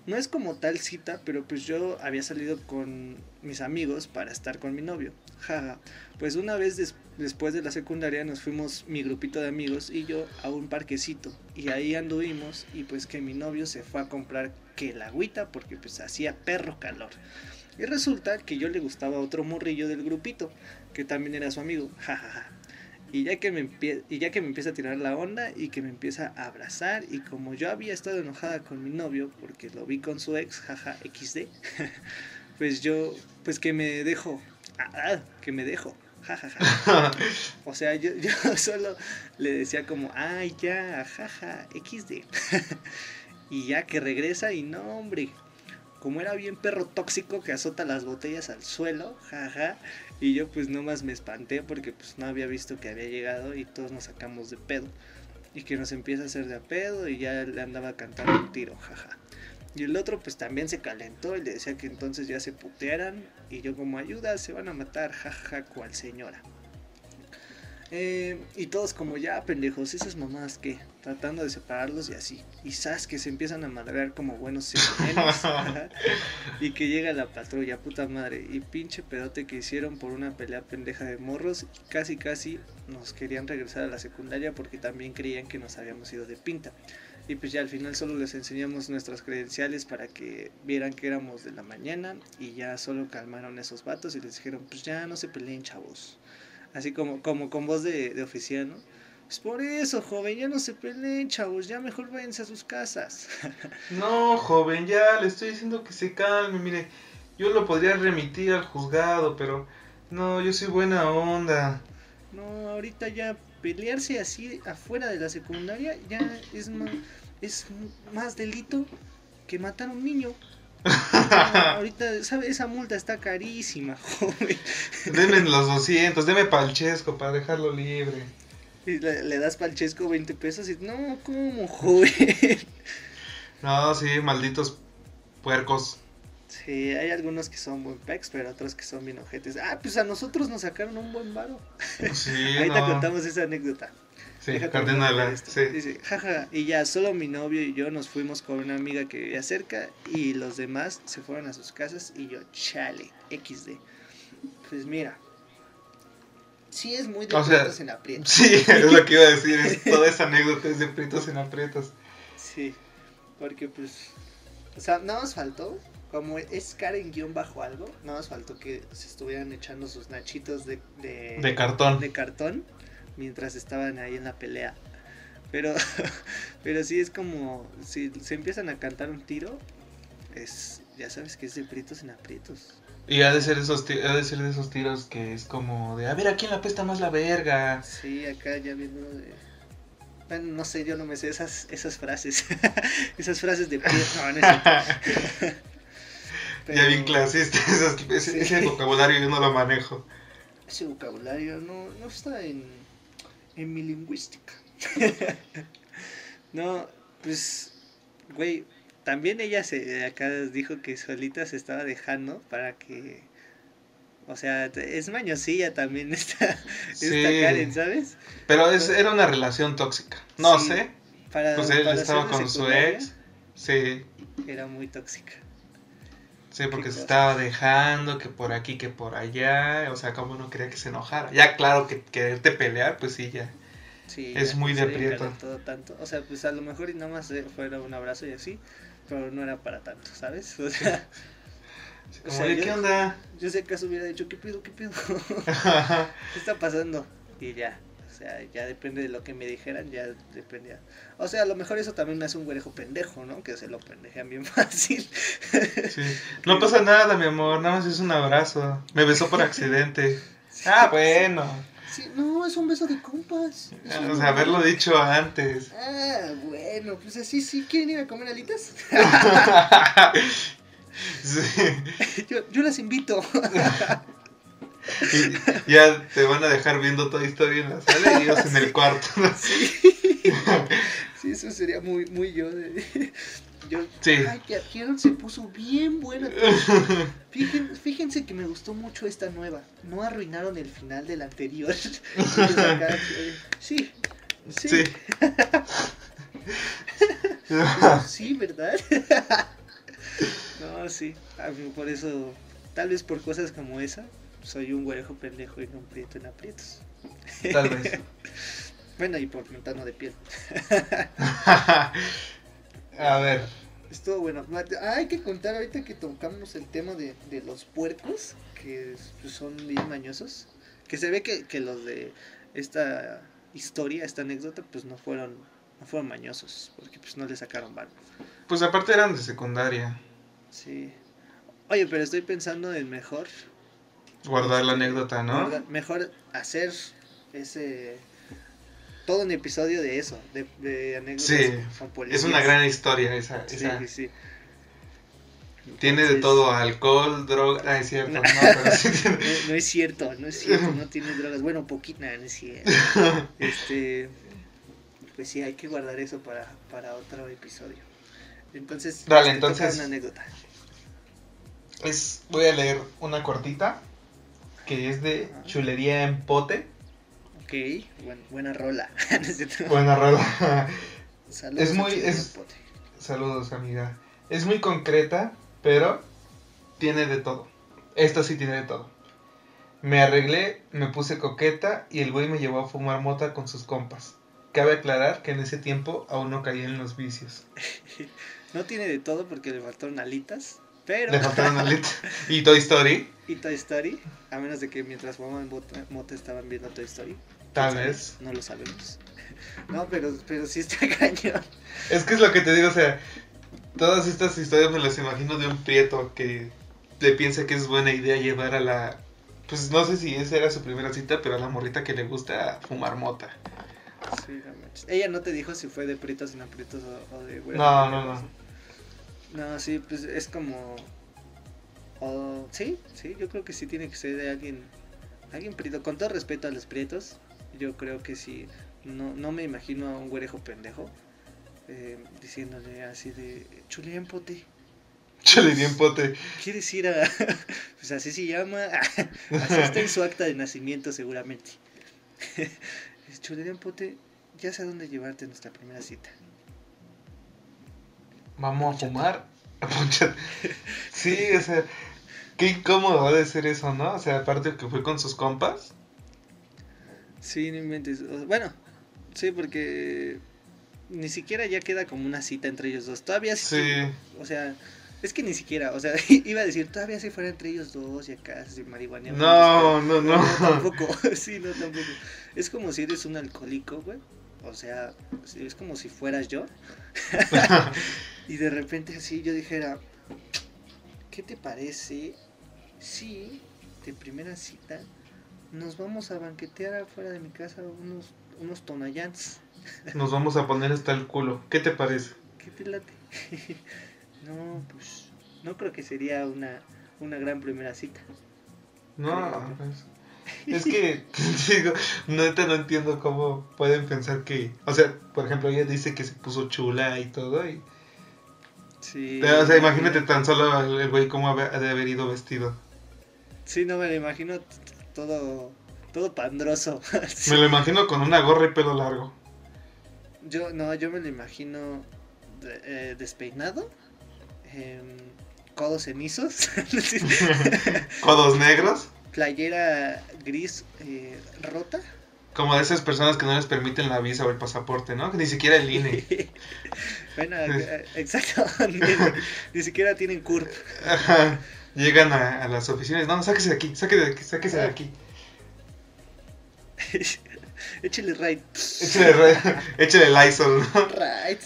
Speaker 1: No es como tal cita, pero pues yo había salido con mis amigos para estar con mi novio. Jaja. Pues una vez des- después de la secundaria nos fuimos mi grupito de amigos y yo a un parquecito. Y ahí anduvimos y pues que mi novio se fue a comprar que la agüita porque pues hacía perro calor. Y resulta que yo le gustaba otro morrillo del grupito, que también era su amigo. Jajaja. Y ya, que me empie- y ya que me empieza a tirar la onda y que me empieza a abrazar y como yo había estado enojada con mi novio porque lo vi con su ex, jaja, XD, pues yo, pues que me dejo, ah, ah, que me dejo, jajaja. O sea, yo, yo solo le decía como, ay ya, jaja, XD. y ya que regresa y no, hombre, como era bien perro tóxico que azota las botellas al suelo, jaja, y yo pues nomás me espanté porque pues no había visto que había llegado y todos nos sacamos de pedo. Y que nos empieza a hacer de pedo y ya le andaba cantando un tiro, jaja. Y el otro pues también se calentó y le decía que entonces ya se putearan y yo como ayuda se van a matar, jaja, cual señora. Eh, y todos como ya pendejos, esas mamadas que tratando de separarlos y así. Y que se empiezan a madrear como buenos y que llega la patrulla, puta madre. Y pinche pedote que hicieron por una pelea pendeja de morros. Y casi casi nos querían regresar a la secundaria porque también creían que nos habíamos ido de pinta. Y pues ya al final solo les enseñamos nuestras credenciales para que vieran que éramos de la mañana y ya solo calmaron esos vatos y les dijeron, pues ya no se peleen chavos. Así como, como con voz de, de oficial, ¿no? Pues por eso, joven, ya no se peleen chavos, ya mejor váyanse a sus casas.
Speaker 2: No, joven, ya le estoy diciendo que se calme, mire, yo lo podría remitir al juzgado, pero no, yo soy buena onda.
Speaker 1: No, ahorita ya pelearse así afuera de la secundaria ya es más, es más delito que matar a un niño. ahorita, ¿sabe? Esa multa está carísima, joven.
Speaker 2: Denme los 200, deme palchesco para dejarlo libre.
Speaker 1: Y le, le das palchesco 20 pesos y no, ¿cómo, joven?
Speaker 2: No, sí, malditos puercos.
Speaker 1: Sí, hay algunos que son buen pex, pero otros que son bien ojetes. Ah, pues a nosotros nos sacaron un buen varo.
Speaker 2: Sí,
Speaker 1: Ahorita
Speaker 2: no.
Speaker 1: contamos esa anécdota.
Speaker 2: Sí,
Speaker 1: esto.
Speaker 2: sí.
Speaker 1: Dice, jaja, y ya solo mi novio y yo nos fuimos con una amiga que vivía cerca y los demás se fueron a sus casas y yo, chale, XD. Pues mira, sí es muy de
Speaker 2: O sea,
Speaker 1: aprietos en aprietos.
Speaker 2: Sí, es lo que iba a decir, es, toda esa anécdota es de aprietos en aprietos.
Speaker 1: Sí, porque pues, o sea, nada más faltó, como es Karen guion bajo algo, nada más faltó que se estuvieran echando sus nachitos de, de,
Speaker 2: De cartón.
Speaker 1: de cartón mientras estaban ahí en la pelea. Pero, pero sí es como, si se empiezan a cantar un tiro, es, ya sabes que es de aprietos en aprietos.
Speaker 2: Y ha de ser esos ha de ser de esos tiros que es como de a ver a quién le apesta más la verga.
Speaker 1: Sí, acá ya viendo de... Bueno, no sé, yo no me sé esas, esas frases. esas frases de pie. No, no es cierto.
Speaker 2: Ya
Speaker 1: Pero
Speaker 2: bien clasista, esas- ese,
Speaker 1: Sí.
Speaker 2: ese vocabulario yo no lo manejo.
Speaker 1: Ese vocabulario no, no está en, en mi lingüística. no, pues, güey, también ella se acá dijo que solita se estaba dejando para que... O sea, es mañosilla también esta, esta
Speaker 2: Sí.
Speaker 1: Karen, ¿sabes?
Speaker 2: Pero es, era una relación tóxica. No
Speaker 1: Sí.
Speaker 2: sé.
Speaker 1: Para,
Speaker 2: Pues él
Speaker 1: para
Speaker 2: estaba con su ex. Sí,
Speaker 1: Era muy tóxica.
Speaker 2: Sí, porque
Speaker 1: Qué
Speaker 2: se estaba dejando que por aquí, que por allá. O sea, como no quería que se enojara. Ya, claro, que quererte pelear, pues sí, ya.
Speaker 1: Sí,
Speaker 2: Es
Speaker 1: ya
Speaker 2: muy de
Speaker 1: encalentó tanto. O sea, pues a lo mejor y nada más fuera un abrazo y así, pero no era para tanto, ¿sabes? O sea, O
Speaker 2: como,
Speaker 1: sea,
Speaker 2: "Oye,
Speaker 1: yo-
Speaker 2: ¿qué onda?
Speaker 1: yo sé acaso hubiera dicho, ¿qué pedo, qué pedo? ¿Qué está pasando? Y ya, o sea, ya depende de lo que me dijeran, ya dependía. O sea, a lo mejor eso también me hace un güerejo pendejo, ¿no? Que se lo pendejean bien fácil.
Speaker 2: Sí. No pasa nada, mi amor, nada más es un abrazo. Me besó por accidente. Ah, bueno.
Speaker 1: Sí, no, es un beso de compas. Un-
Speaker 2: O sea, haberlo dicho antes.
Speaker 1: Ah, bueno, pues así sí, ¿quieren ir a comer alitas?
Speaker 2: Sí.
Speaker 1: yo, yo las invito.
Speaker 2: Y ya te van a dejar viendo toda historia en la sala y ellos en el cuarto.
Speaker 1: Sí. Sí, eso sería muy, muy yo. de- Yo,
Speaker 2: Sí.
Speaker 1: ay, que vieron, se puso bien buena. Fíjense, fíjense que me gustó mucho esta nueva. No arruinaron el final del anterior. Acá, sí, sí,
Speaker 2: Sí.
Speaker 1: sí, ¿verdad? No, sí. Por eso, tal vez por cosas como esa, soy un güerejo pendejo y no un prieto en aprietos.
Speaker 2: Tal vez.
Speaker 1: Bueno, y por mi tono de piel.
Speaker 2: A ver.
Speaker 1: Estuvo bueno. Ah, hay que contar ahorita que tocamos el tema de, de los puercos, que pues, son bien mañosos. Que se ve que, que los de esta historia, esta anécdota, pues no fueron, no fueron mañosos, porque pues no le sacaron barco.
Speaker 2: Pues aparte eran de secundaria.
Speaker 1: Sí. Oye, pero estoy pensando en mejor.
Speaker 2: Guardar la anécdota, ¿no?
Speaker 1: Mejor hacer ese. Todo un episodio de eso, de, de anécdotas
Speaker 2: Sí,
Speaker 1: con
Speaker 2: Es una gran historia esa. Esa.
Speaker 1: sí, sí.
Speaker 2: Tiene de todo, alcohol, droga. Ah, es cierto,
Speaker 1: No.
Speaker 2: no, pero sí tiene-
Speaker 1: No, no es cierto, no es cierto, no tiene drogas. Bueno, poquita, no es cierto. Este, pues sí, hay que guardar eso para, para otro episodio. Entonces,
Speaker 2: Dale, entonces-
Speaker 1: una anécdota.
Speaker 2: Es, voy a leer una cortita que es de chulería en pote.
Speaker 1: Ok, buen- buena rola.
Speaker 2: Buena rola.
Speaker 1: Saludos
Speaker 2: es muy- es-. Saludos, amiga. Es muy concreta, pero tiene de todo. Esta sí tiene de todo. Me arreglé, me puse coqueta y el güey me llevó a fumar mota con sus compas. cabe aclarar que en ese tiempo aún no caía en los vicios.
Speaker 1: no tiene de todo porque le faltaron alitas, pero...
Speaker 2: Le faltaron alitas. ¿Y Toy Story?
Speaker 1: Y Toy Story, a menos de que mientras fumaban moto estaban viendo Toy Story.
Speaker 2: Tal vez.
Speaker 1: No lo sabemos. No, pero, pero sí está cañón.
Speaker 2: Es que es lo que te digo, o sea, todas estas historias me las imagino de un prieto que le piensa que es buena idea llevar a la... Pues no sé si esa era su primera cita, pero a la morrita que le gusta fumar mota.
Speaker 1: Sí, Ella no te dijo si fue de prietos sin aprietos o, o de...
Speaker 2: no, no, no.
Speaker 1: No, sí, pues es como... sí, sí, yo creo que sí tiene que ser de alguien... Alguien prieto. Con todo respeto a los prietos, yo creo que sí no, no me imagino a un güerejo pendejo eh, diciéndole así de chule en pote.
Speaker 2: Chule en pote.
Speaker 1: ¿Quieres ir a.? pues así se llama. así está en su acta de nacimiento, seguramente. chule en pote, ya sé a dónde llevarte nuestra primera cita.
Speaker 2: Vamos a fumar. sí, o sea, qué incómodo ha de ser eso, ¿no? O sea, aparte que fue con sus compas.
Speaker 1: Sí, no inventes. Bueno, Sí, porque ni siquiera ya queda como una cita entre ellos dos. Todavía sí. O sea, es que ni siquiera, o sea, iba a decir, todavía si fuera entre ellos dos y acá, si marihuana.
Speaker 2: No, no, no, no.
Speaker 1: Tampoco, sí, no, tampoco. Es como si eres un alcohólico, güey. O sea, es como si fueras yo. y de repente así yo dijera, ¿qué te parece si de primera cita nos vamos a banquetear afuera de mi casa unos unos tonayans.
Speaker 2: Nos vamos a poner hasta el culo. ¿Qué te parece?
Speaker 1: ¿Qué te late? no, pues no creo que sería una, una gran primera cita.
Speaker 2: No, pues, es que digo, no, no entiendo cómo pueden pensar que, o sea, por ejemplo, ella dice que se puso chula y todo y
Speaker 1: Sí.
Speaker 2: o sea, imagínate tan solo el güey cómo ha de haber ido vestido.
Speaker 1: Sí, no me lo imagino todo todo pandroso.
Speaker 2: Me lo imagino con una gorra y pelo largo.
Speaker 1: Yo, no, yo me lo imagino eh, despeinado, em, codos cenizos,
Speaker 2: codos negros,
Speaker 1: playera gris eh, rota.
Speaker 2: Como de esas personas que no les permiten la visa o el pasaporte, ¿no? Ni siquiera el INE.
Speaker 1: bueno, eh, exacto. ni, siquiera tienen CURP.
Speaker 2: Llegan a, las oficinas. No, sáquese de aquí, sáquese de aquí, sáquese de aquí.
Speaker 1: Échale right.
Speaker 2: Échale, right. Échale Lysol,
Speaker 1: ¿no? Right,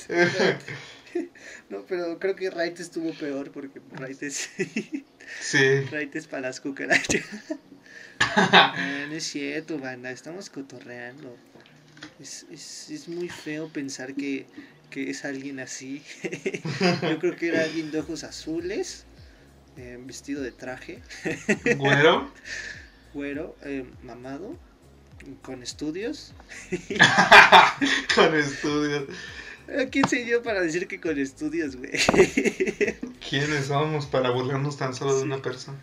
Speaker 1: No, pero creo que right estuvo peor porque right es.
Speaker 2: Sí.
Speaker 1: Right es para las cucarachas. no, es cierto, banda. Estamos cotorreando. Es, es, es muy feo pensar que, que es alguien así. Yo creo que era alguien de ojos azules, eh, vestido de traje.
Speaker 2: Güero.
Speaker 1: Güero, eh, mamado con estudios.
Speaker 2: con estudios.
Speaker 1: ¿Quién soy yo para decir que con estudios, güey?
Speaker 2: ¿Quiénes somos para burlarnos tan solo de una persona?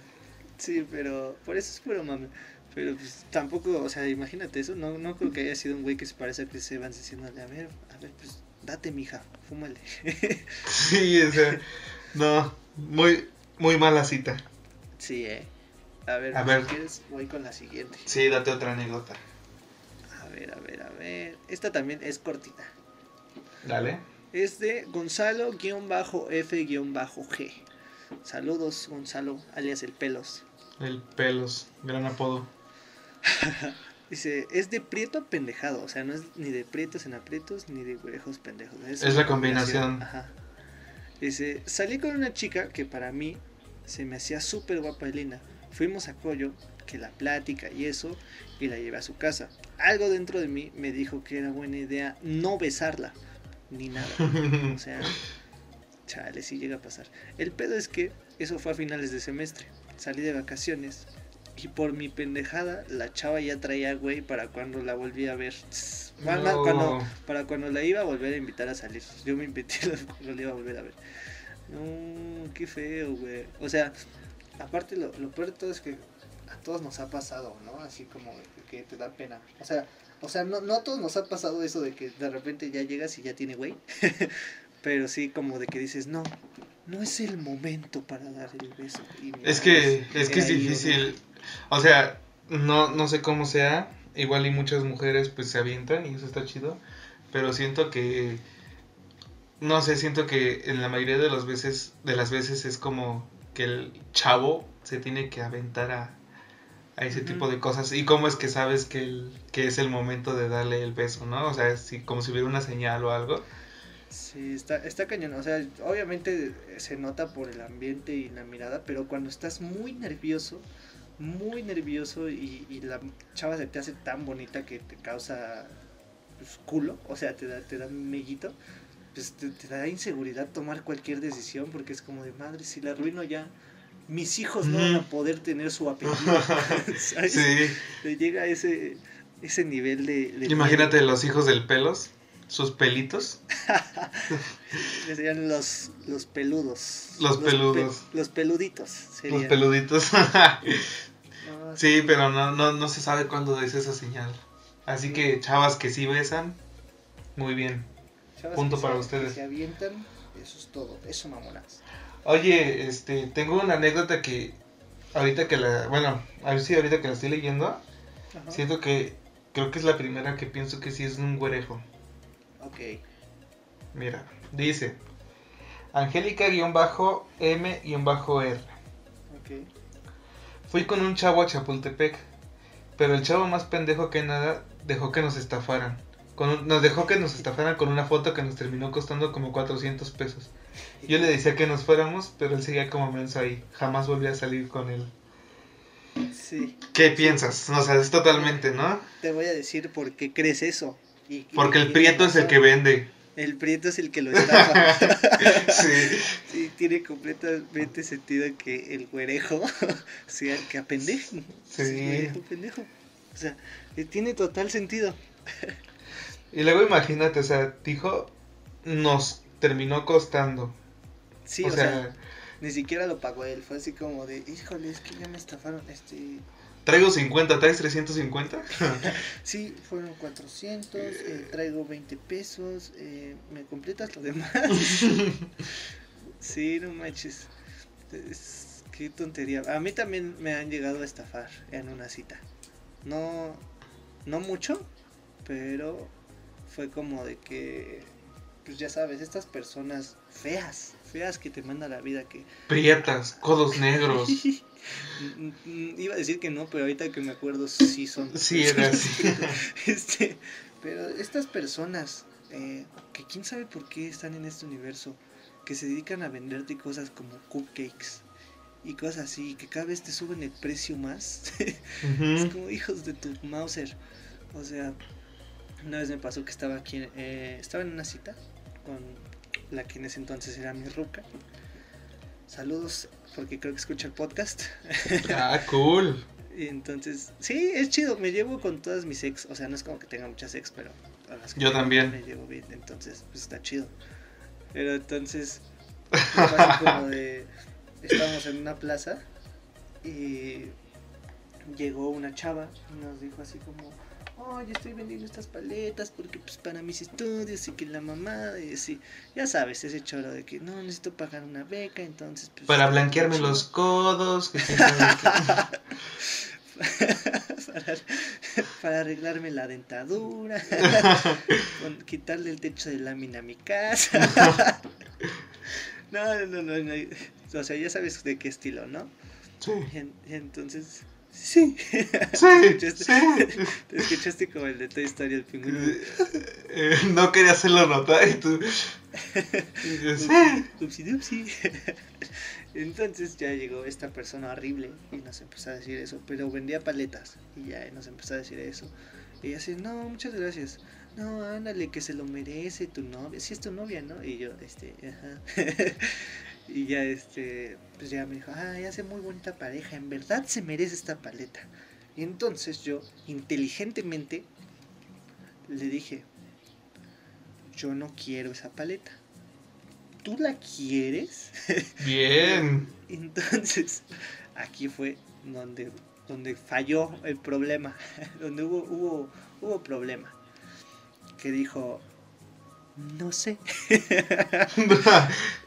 Speaker 1: Sí, pero por eso es puro mame. Pero pues tampoco, o sea, imagínate eso, no, no creo que haya sido un güey que se parece a Chris Evans diciéndole, a ver, a ver, pues date mija, fúmale.
Speaker 2: sí, o sea, no, muy, muy mala cita.
Speaker 1: Sí, eh. A ver, a ver. si quieres, voy con la siguiente.
Speaker 2: Sí, date otra anécdota.
Speaker 1: A ver, a ver, a ver. Esta también es cortita.
Speaker 2: Dale.
Speaker 1: Es de Gonzalo-F-G. Saludos, Gonzalo, alias El Pelos.
Speaker 2: El Pelos, gran apodo.
Speaker 1: Dice, es de prieto pendejado, o sea, no es ni de prietos en aprietos ni de güerejos pendejos.
Speaker 2: Es, la combinación. Ajá.
Speaker 1: Dice, salí con una chica que para mí se me hacía súper guapa y linda. Fuimos a Coyo, que la plática y eso, y la llevé a su casa. Algo dentro de mí me dijo que era buena idea no besarla, ni nada. o sea, chale, si llega a pasar. El pedo es que eso fue a finales de semestre. Salí de vacaciones y por mi pendejada la chava ya traía güey para cuando la volví a ver. para cuando la iba a volver a invitar a salir. Yo me invité cuando la iba a volver a ver. No, qué feo, güey. O sea, aparte lo, lo peor de todo es que a todos nos ha pasado, ¿no? Así como que te da pena. O sea, o sea, no, no a todos nos ha pasado eso de que de repente ya llegas y ya tiene güey. Pero sí como de que dices, no, no es el momento para dar el beso.
Speaker 2: es que, es que es difícil. O sea, no, no sé cómo sea. Igual y muchas mujeres pues se avientan y eso está chido. pero siento que no sé, siento que en la mayoría de las veces de las veces es como que el chavo se tiene que aventar a, a ese tipo de cosas y cómo es que sabes que, el, que es el momento de darle el beso, ¿no? O sea, si, como si hubiera una señal o algo.
Speaker 1: Sí, está, está cañón. O sea, obviamente se nota por el ambiente y la mirada, pero cuando estás muy nervioso, muy nervioso y, y la chava se te hace tan bonita que te causa pues, culo, o sea, te da, te da meguito, pues te, te da inseguridad tomar cualquier decisión porque es como de madre, si la arruino ya, mis hijos no van a poder tener su apellido. ¿sabes?
Speaker 2: Sí.
Speaker 1: Llega a ese, ese nivel de... de
Speaker 2: Imagínate los hijos del pelos, sus pelitos.
Speaker 1: Serían los, los peludos.
Speaker 2: Los
Speaker 1: pe-
Speaker 2: peludos.
Speaker 1: los peluditos. Serían.
Speaker 2: Los peluditos.
Speaker 1: No,
Speaker 2: sí, pero no, no, no se sabe cuándo es esa señal. Así que chavas que sí besan, muy bien.
Speaker 1: chavas
Speaker 2: punto
Speaker 1: que
Speaker 2: para
Speaker 1: se-
Speaker 2: ustedes.
Speaker 1: que se avientan, eso es todo. Eso, mamonas.
Speaker 2: Oye, este, tengo una anécdota que ahorita que la, bueno, a ver si ahorita que la estoy leyendo,
Speaker 1: Ajá.
Speaker 2: siento que creo que es la primera que pienso que sí es un güerejo.
Speaker 1: Ok.
Speaker 2: Mira, dice Angélica-M-R.
Speaker 1: Ok.
Speaker 2: Fui con un chavo a Chapultepec, pero el chavo más pendejo que nada dejó que nos estafaran. Con un- nos dejó que nos estafaran con una foto que nos terminó costando como 400 pesos. Yo le decía que nos fuéramos, pero él seguía como menso ahí. Jamás volví a salir con él.
Speaker 1: Sí.
Speaker 2: ¿Qué piensas? O sea, es totalmente, ¿no?
Speaker 1: Te voy a decir por qué crees eso. Y-
Speaker 2: Porque
Speaker 1: y-
Speaker 2: el prieto es el que vende.
Speaker 1: El prieto es el que lo estafa.
Speaker 2: Sí.
Speaker 1: Sí, tiene completamente sentido que el güerejo sea el que apendeje.
Speaker 2: Sí.
Speaker 1: güerejo pendejo. O sea, eh, tiene total sentido.
Speaker 2: Y luego imagínate, o sea, dijo, nos terminó costando.
Speaker 1: Sí,
Speaker 2: o,
Speaker 1: o,
Speaker 2: sea,
Speaker 1: sea, ni siquiera lo pagó él. Fue así como de, híjole, es que ya me estafaron. Este,
Speaker 2: traigo 50, ¿traes 350?
Speaker 1: sí, fueron 400, eh, traigo 20 pesos. eh, ¿Me completas lo demás? sí, no manches. Es- qué tontería. A mí también me han llegado a estafar en una cita. No, no mucho, pero fue como de que, pues ya sabes, estas personas feas, feas que te manda la vida que...
Speaker 2: Prietas, codos negros.
Speaker 1: Mm, Iba a decir que no, pero ahorita que me acuerdo sí son.
Speaker 2: Sí, era así.
Speaker 1: este, pero estas personas eh, que quién sabe por qué están en este universo, que se dedican a venderte cosas como cupcakes y cosas así, que cada vez te suben el precio más. Es como hijos de tu Mauser. O sea, una vez me pasó que estaba aquí, eh, estaba en una cita con la que en ese entonces era mi ruca. Saludos, porque creo que escucha el podcast.
Speaker 2: Ah, cool.
Speaker 1: Y entonces, sí, es chido, me llevo con todas mis ex. O sea, no es como que tenga muchas ex, pero a las que
Speaker 2: Yo también.
Speaker 1: Me llevo bien, entonces, pues está chido. Pero entonces, como de. Estábamos en una plaza y llegó una chava y nos dijo así como. Oye, estoy vendiendo estas paletas porque pues para mis estudios y que la mamá y así, ya sabes, ese choro de que no necesito pagar una beca, entonces pues
Speaker 2: Para blanquearme
Speaker 1: chido".
Speaker 2: los codos. que
Speaker 1: para, para arreglarme la dentadura, con- quitarle el techo de lámina a mi casa. no, no, no, no. O sea, ya sabes de qué estilo, ¿no? en- y entonces, sí.
Speaker 2: Sí,
Speaker 1: escuchaste,
Speaker 2: sí.
Speaker 1: Te escuchaste como el de Toy Story, el pingüino.
Speaker 2: Eh, no quería hacerlo notar y tú. sí.
Speaker 1: Entonces ya llegó esta persona horrible y nos empezó a decir eso, pero vendía paletas y ya nos empezó a decir eso. Y ella así, no, muchas gracias. No, ándale, que se lo merece tu novia. Si es tu novia, ¿no? Y yo, este, ajá. Y ya, este, pues ya me dijo, ah, ya hace muy bonita pareja. En verdad se merece esta paleta. Y entonces yo, inteligentemente, le dije, yo no quiero esa paleta. ¿Tú la quieres?
Speaker 2: Bien.
Speaker 1: Entonces, aquí fue donde, donde falló el problema, donde hubo, hubo, hubo problema. Que dijo, no sé.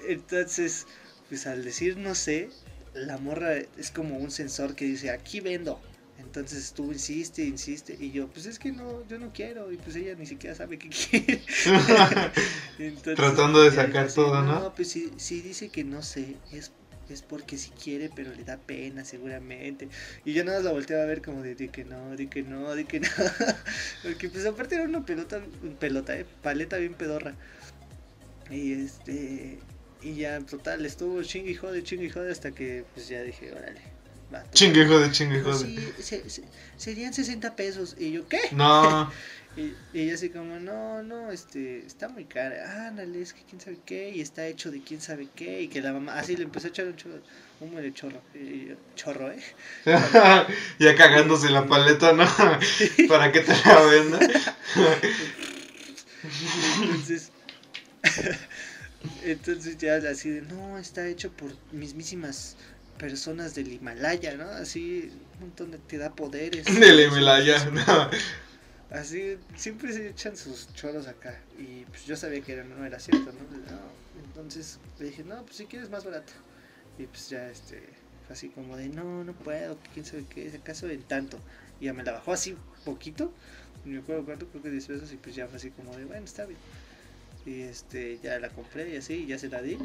Speaker 1: Entonces, pues al decir no sé, la morra es como un sensor que dice, aquí vendo, Entonces tú insiste, insiste, y yo, pues es que no, yo no quiero, y pues ella ni siquiera sabe qué quiere.
Speaker 2: Tratando de sacar todo, ¿no?
Speaker 1: No, pues si, si dice que no sé, es, es porque si quiere, pero le da pena seguramente. Y yo nada más la volteaba a ver como de, de que no, de que no, de que no. porque pues aparte era una pelota, pelota, eh, paleta bien pedorra. Y este, y ya, total, estuvo chingue y jode, chingue y jode hasta que pues ya dije, órale. Va.
Speaker 2: Chingue, jode, chingue,
Speaker 1: Pero
Speaker 2: jode.
Speaker 1: sí, se- se- serían 60 pesos. Y yo, ¿qué?
Speaker 2: No,
Speaker 1: Y, y ella así como, no, no, este, está muy cara. Ándale, es que quién sabe qué. Y está hecho de quién sabe qué. Y que la mamá, así le empezó a echar un chorro, un medio chorro. Y yo, chorro, ¿eh?
Speaker 2: ya cagándose la paleta, ¿no? ¿Para qué te la venda?
Speaker 1: Entonces, entonces ya así de, no, está hecho por mismísimas personas del Himalaya, ¿no? Así, un montón de, te da poderes.
Speaker 2: Del Himalaya, no.
Speaker 1: Así, siempre se echan sus choros acá. Y pues yo sabía que no era cierto, ¿no? No, Entonces le dije, no, pues si quieres más barato. Y pues ya, este, fue así como de, no, no puedo, quién sabe qué, es acaso en tanto. Y ya me la bajó así, poquito. Me acuerdo cuánto, creo que 10 pesos. Y pues ya fue así como de, bueno, está bien. Y este, ya la compré y así, y ya se la di.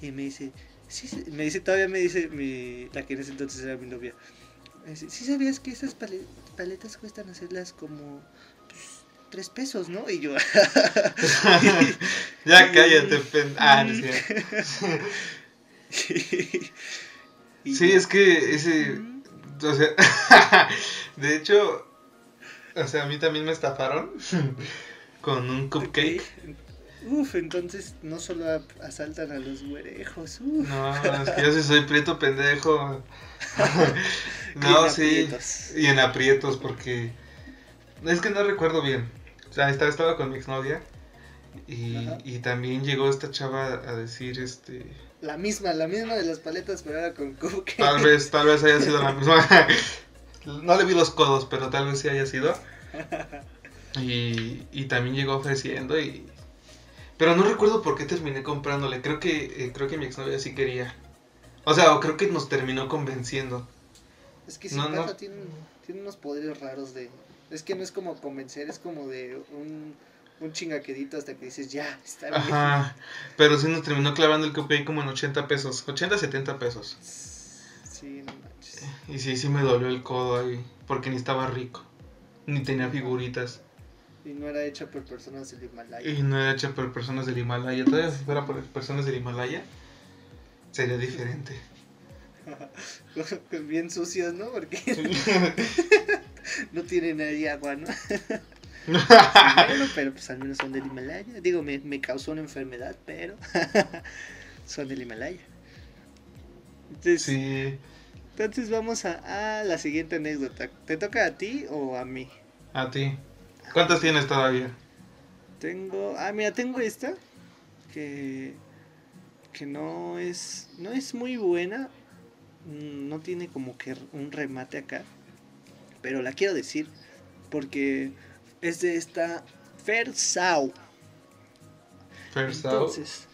Speaker 1: Y me dice, sí, sí", me dice, todavía me dice mi, la que en ese entonces era mi novia. Me dice, ¿sí sabías que esas pale- paletas cuestan hacerlas como pues, tres pesos, ¿no? Y yo,
Speaker 2: ya cállate, pen... Ah, no.
Speaker 1: Y
Speaker 2: Sí, es que ese.
Speaker 1: "Mm".
Speaker 2: O sea, de hecho, o sea, a mí también me estafaron con un cupcake.
Speaker 1: Uf, entonces no solo asaltan a los güerejos. Uf.
Speaker 2: No, es que yo sí soy prieto pendejo. No, sí.
Speaker 1: aprietos.
Speaker 2: Y en aprietos, porque. Es que no recuerdo bien. O sea, estaba, estaba con mi exnovia. Y, y también llegó esta chava a decir, este.
Speaker 1: La misma, la misma de las paletas, pero ahora con cupcake.
Speaker 2: Tal vez, tal vez haya sido la misma. No le vi los codos, pero tal vez sí haya sido. Y, y también llegó ofreciendo y... Pero no recuerdo por qué terminé comprándole. Creo que, eh, creo que mi exnovia sí quería. O sea, o creo que nos terminó convenciendo.
Speaker 1: Es que si
Speaker 2: No, no.
Speaker 1: Tiene, tiene unos poderes raros de... Es que no es como convencer, es como de un, un chingaquedito hasta que dices, ya, está bien.
Speaker 2: Ajá. Pero sí nos terminó clavando el cupcake como en 80 pesos. 80, 70 pesos.
Speaker 1: Sí, no manches.
Speaker 2: Y sí, sí me dolió el codo ahí. Porque ni estaba rico. Ni tenía figuritas.
Speaker 1: Y no era hecha por personas del Himalaya.
Speaker 2: Y no era hecha por personas del Himalaya. Todavía si fuera por personas del Himalaya, sería diferente.
Speaker 1: Bien sucios, ¿no? Porque no tienen ahí agua, ¿no? bueno, pero pues al menos son del Himalaya. Digo, me, me causó una enfermedad, pero son del Himalaya. Entonces,
Speaker 2: sí.
Speaker 1: entonces vamos a, a la siguiente anécdota. ¿Te toca a ti o a mí?
Speaker 2: A ti. ¿Cuántas tienes todavía?
Speaker 1: Tengo, ah, mira, tengo esta que que no es no es muy buena, mm, no tiene como que un remate acá, pero la quiero decir porque es de esta Fersau.
Speaker 2: First out.
Speaker 1: Entonces,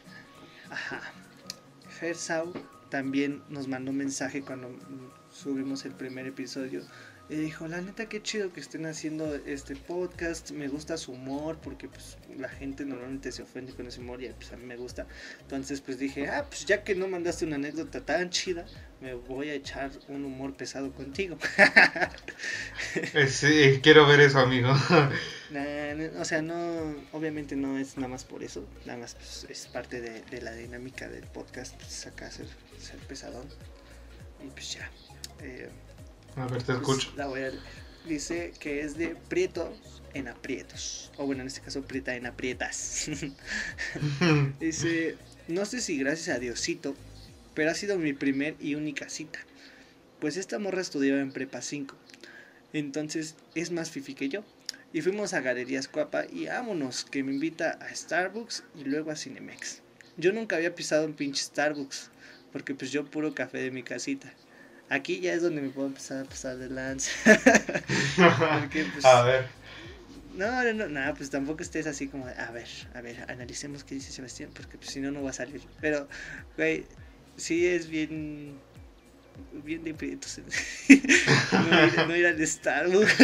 Speaker 1: ajá. Fersau también nos mandó un mensaje cuando subimos el primer episodio. Y dijo, la neta, qué chido que estén haciendo este podcast. Me gusta su humor porque pues la gente normalmente se ofende con ese humor y pues a mí me gusta. Entonces pues dije, ah, pues ya que no mandaste una anécdota tan chida, me voy a echar un humor pesado contigo.
Speaker 2: Eh, sí, quiero ver eso, amigo.
Speaker 1: Nah, no, o sea, no, obviamente no es nada más por eso, nada más pues, es parte de, de la dinámica del podcast, pues acá ser, ser pesadón. Y pues ya. eh,
Speaker 2: A ver, te
Speaker 1: pues,
Speaker 2: escucho.
Speaker 1: la voy a- dice que es de prietos en aprietos. O bueno, en este caso, prieta en aprietas. dice, no sé si gracias a Diosito, pero ha sido mi primer y única cita. Pues esta morra estudiaba en Prepa 5. Entonces es más fifi que yo. Y fuimos a Galerías Cuapa y vámonos, que me invita a Starbucks y luego a Cinemex. Yo nunca había pisado un pinche Starbucks, porque pues yo puro café de mi casita. Aquí ya es donde me puedo empezar a pasar de lanza. Porque, pues,
Speaker 2: A ver.
Speaker 1: no, no, no, no, pues tampoco estés así como, de, a ver, a ver, analicemos qué dice Sebastián, porque pues, si no, no va a salir. Pero, güey, sí es bien, bien de prietos. no, ir, no ir al Starbucks.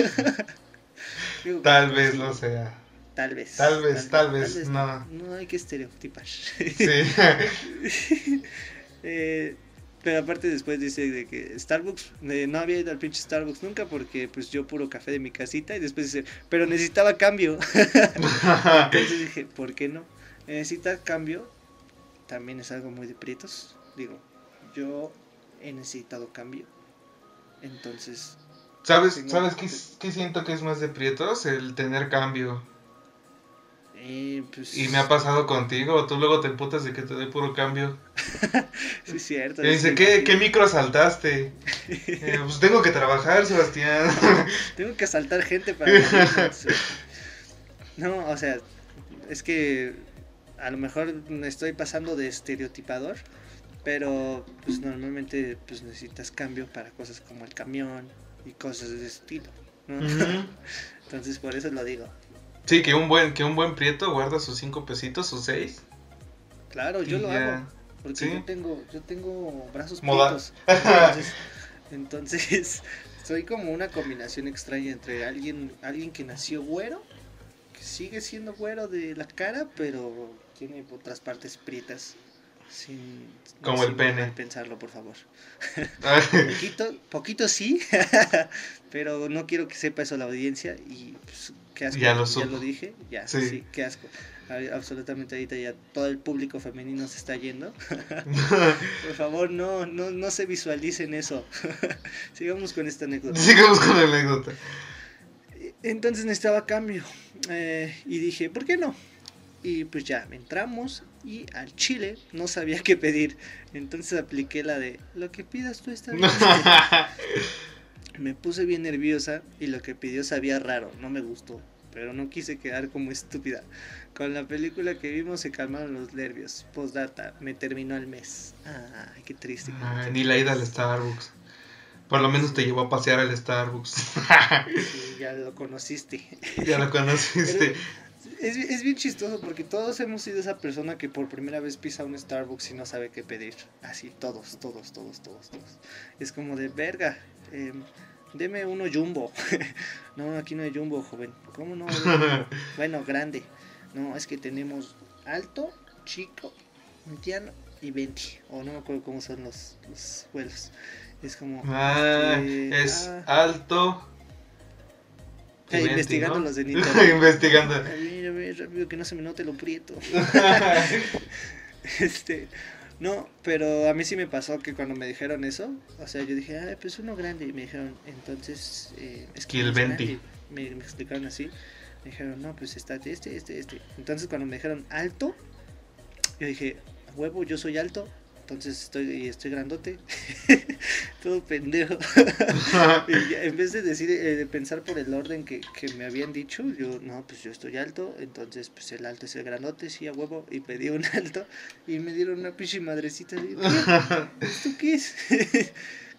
Speaker 1: Digo,
Speaker 2: Tal vez no sea.
Speaker 1: Tal vez.
Speaker 2: Tal vez, tal vez, no.
Speaker 1: No hay que estereotipar.
Speaker 2: Sí.
Speaker 1: Eh, pero aparte después dice de que Starbucks, eh, no había ido al pinche Starbucks nunca porque pues yo puro café de mi casita y después dice, pero necesitaba cambio. Entonces dije, ¿por qué no? Necesitar cambio también es algo muy de prietos. Digo, yo he necesitado cambio. Entonces,
Speaker 2: ¿Sabes, ¿sabes qué, qué siento que es más de prietos? El tener cambio.
Speaker 1: Pues...
Speaker 2: Y me ha pasado contigo, tú luego te emputas de que te doy puro cambio.
Speaker 1: Sí, cierto.
Speaker 2: Y dice, ¿qué. ¿qué micro saltaste? Eh, pues tengo que trabajar, Sebastián.
Speaker 1: Tengo que asaltar gente para... No, o sea, es que a lo mejor me estoy pasando de estereotipador, pero pues normalmente pues necesitas cambio para cosas como el camión y cosas de ese estilo, ¿no? Entonces por eso lo digo.
Speaker 2: Sí, que un buen, que un buen prieto guarda sus cinco pesitos, sus seis.
Speaker 1: Claro, yo lo
Speaker 2: ya.
Speaker 1: hago, porque
Speaker 2: Sí.
Speaker 1: yo tengo yo tengo brazos
Speaker 2: Moda.
Speaker 1: prietos. Entonces, entonces soy como una combinación extraña entre alguien alguien que nació güero, que sigue siendo güero de la cara, pero tiene otras partes prietas. Sin,
Speaker 2: Como el pene.
Speaker 1: pensarlo, por favor. Poquito, poquito sí, pero no quiero que sepa eso la audiencia y pues, qué asco,
Speaker 2: Ya lo
Speaker 1: ya lo dije, ya,
Speaker 2: Sí.
Speaker 1: sí. qué asco. Absolutamente ahorita ya todo el público femenino se está yendo. Por favor, no, no, no se visualicen eso. Sigamos con esta anécdota.
Speaker 2: Sigamos con la anécdota.
Speaker 1: Entonces necesitaba cambio. eh, y dije, ¿por qué no? Y pues ya, entramos y al chile no sabía qué pedir. Entonces apliqué la de, lo que pidas tú está bien. me puse bien nerviosa y lo que pidió sabía raro, no me gustó. Pero no quise quedar como estúpida. Con la película que vimos se calmaron los nervios. Postdata, me terminó el mes. Ay, qué triste.
Speaker 2: Ay,
Speaker 1: terminó
Speaker 2: ni la ida al. Starbucks. Por lo menos te llevó a pasear al Starbucks.
Speaker 1: Sí, ya lo conociste.
Speaker 2: ya lo conociste.
Speaker 1: Es, es bien chistoso porque todos hemos sido esa persona que por primera vez pisa un Starbucks y no sabe qué pedir. Así, todos, todos, todos, todos, todos. Es como de verga. em, deme uno jumbo. no, aquí no hay jumbo, joven. ¿Cómo no? bueno, grande. No, es que tenemos alto, chico, mediano y 20. O no me acuerdo cómo son los, los vuelos. Es como.
Speaker 2: Ah,
Speaker 1: este,
Speaker 2: es
Speaker 1: ah,
Speaker 2: alto.
Speaker 1: eh,
Speaker 2: y 20,
Speaker 1: investigando
Speaker 2: ¿no?
Speaker 1: los de internet.
Speaker 2: investigando.
Speaker 1: Rápido que no se me note lo prieto. este, no, pero a mí sí me pasó que cuando me dijeron eso, o sea, yo dije, ah, pues uno grande. Y me dijeron, entonces, eh, es
Speaker 2: Que el
Speaker 1: no es
Speaker 2: 20.
Speaker 1: grande. Me, me explicaron así. Me dijeron, no, pues está este, este, este. Entonces, cuando me dijeron alto, yo dije, huevo, yo soy alto. Entonces estoy, estoy grandote. Todo pendejo. Y en vez de decir, eh, de pensar por el orden que, que me habían dicho, yo, no, pues yo estoy alto, entonces pues el alto es el grandote, sí, a huevo, y pedí un alto, y me dieron una pinche madrecita, y. ¿esto qué es?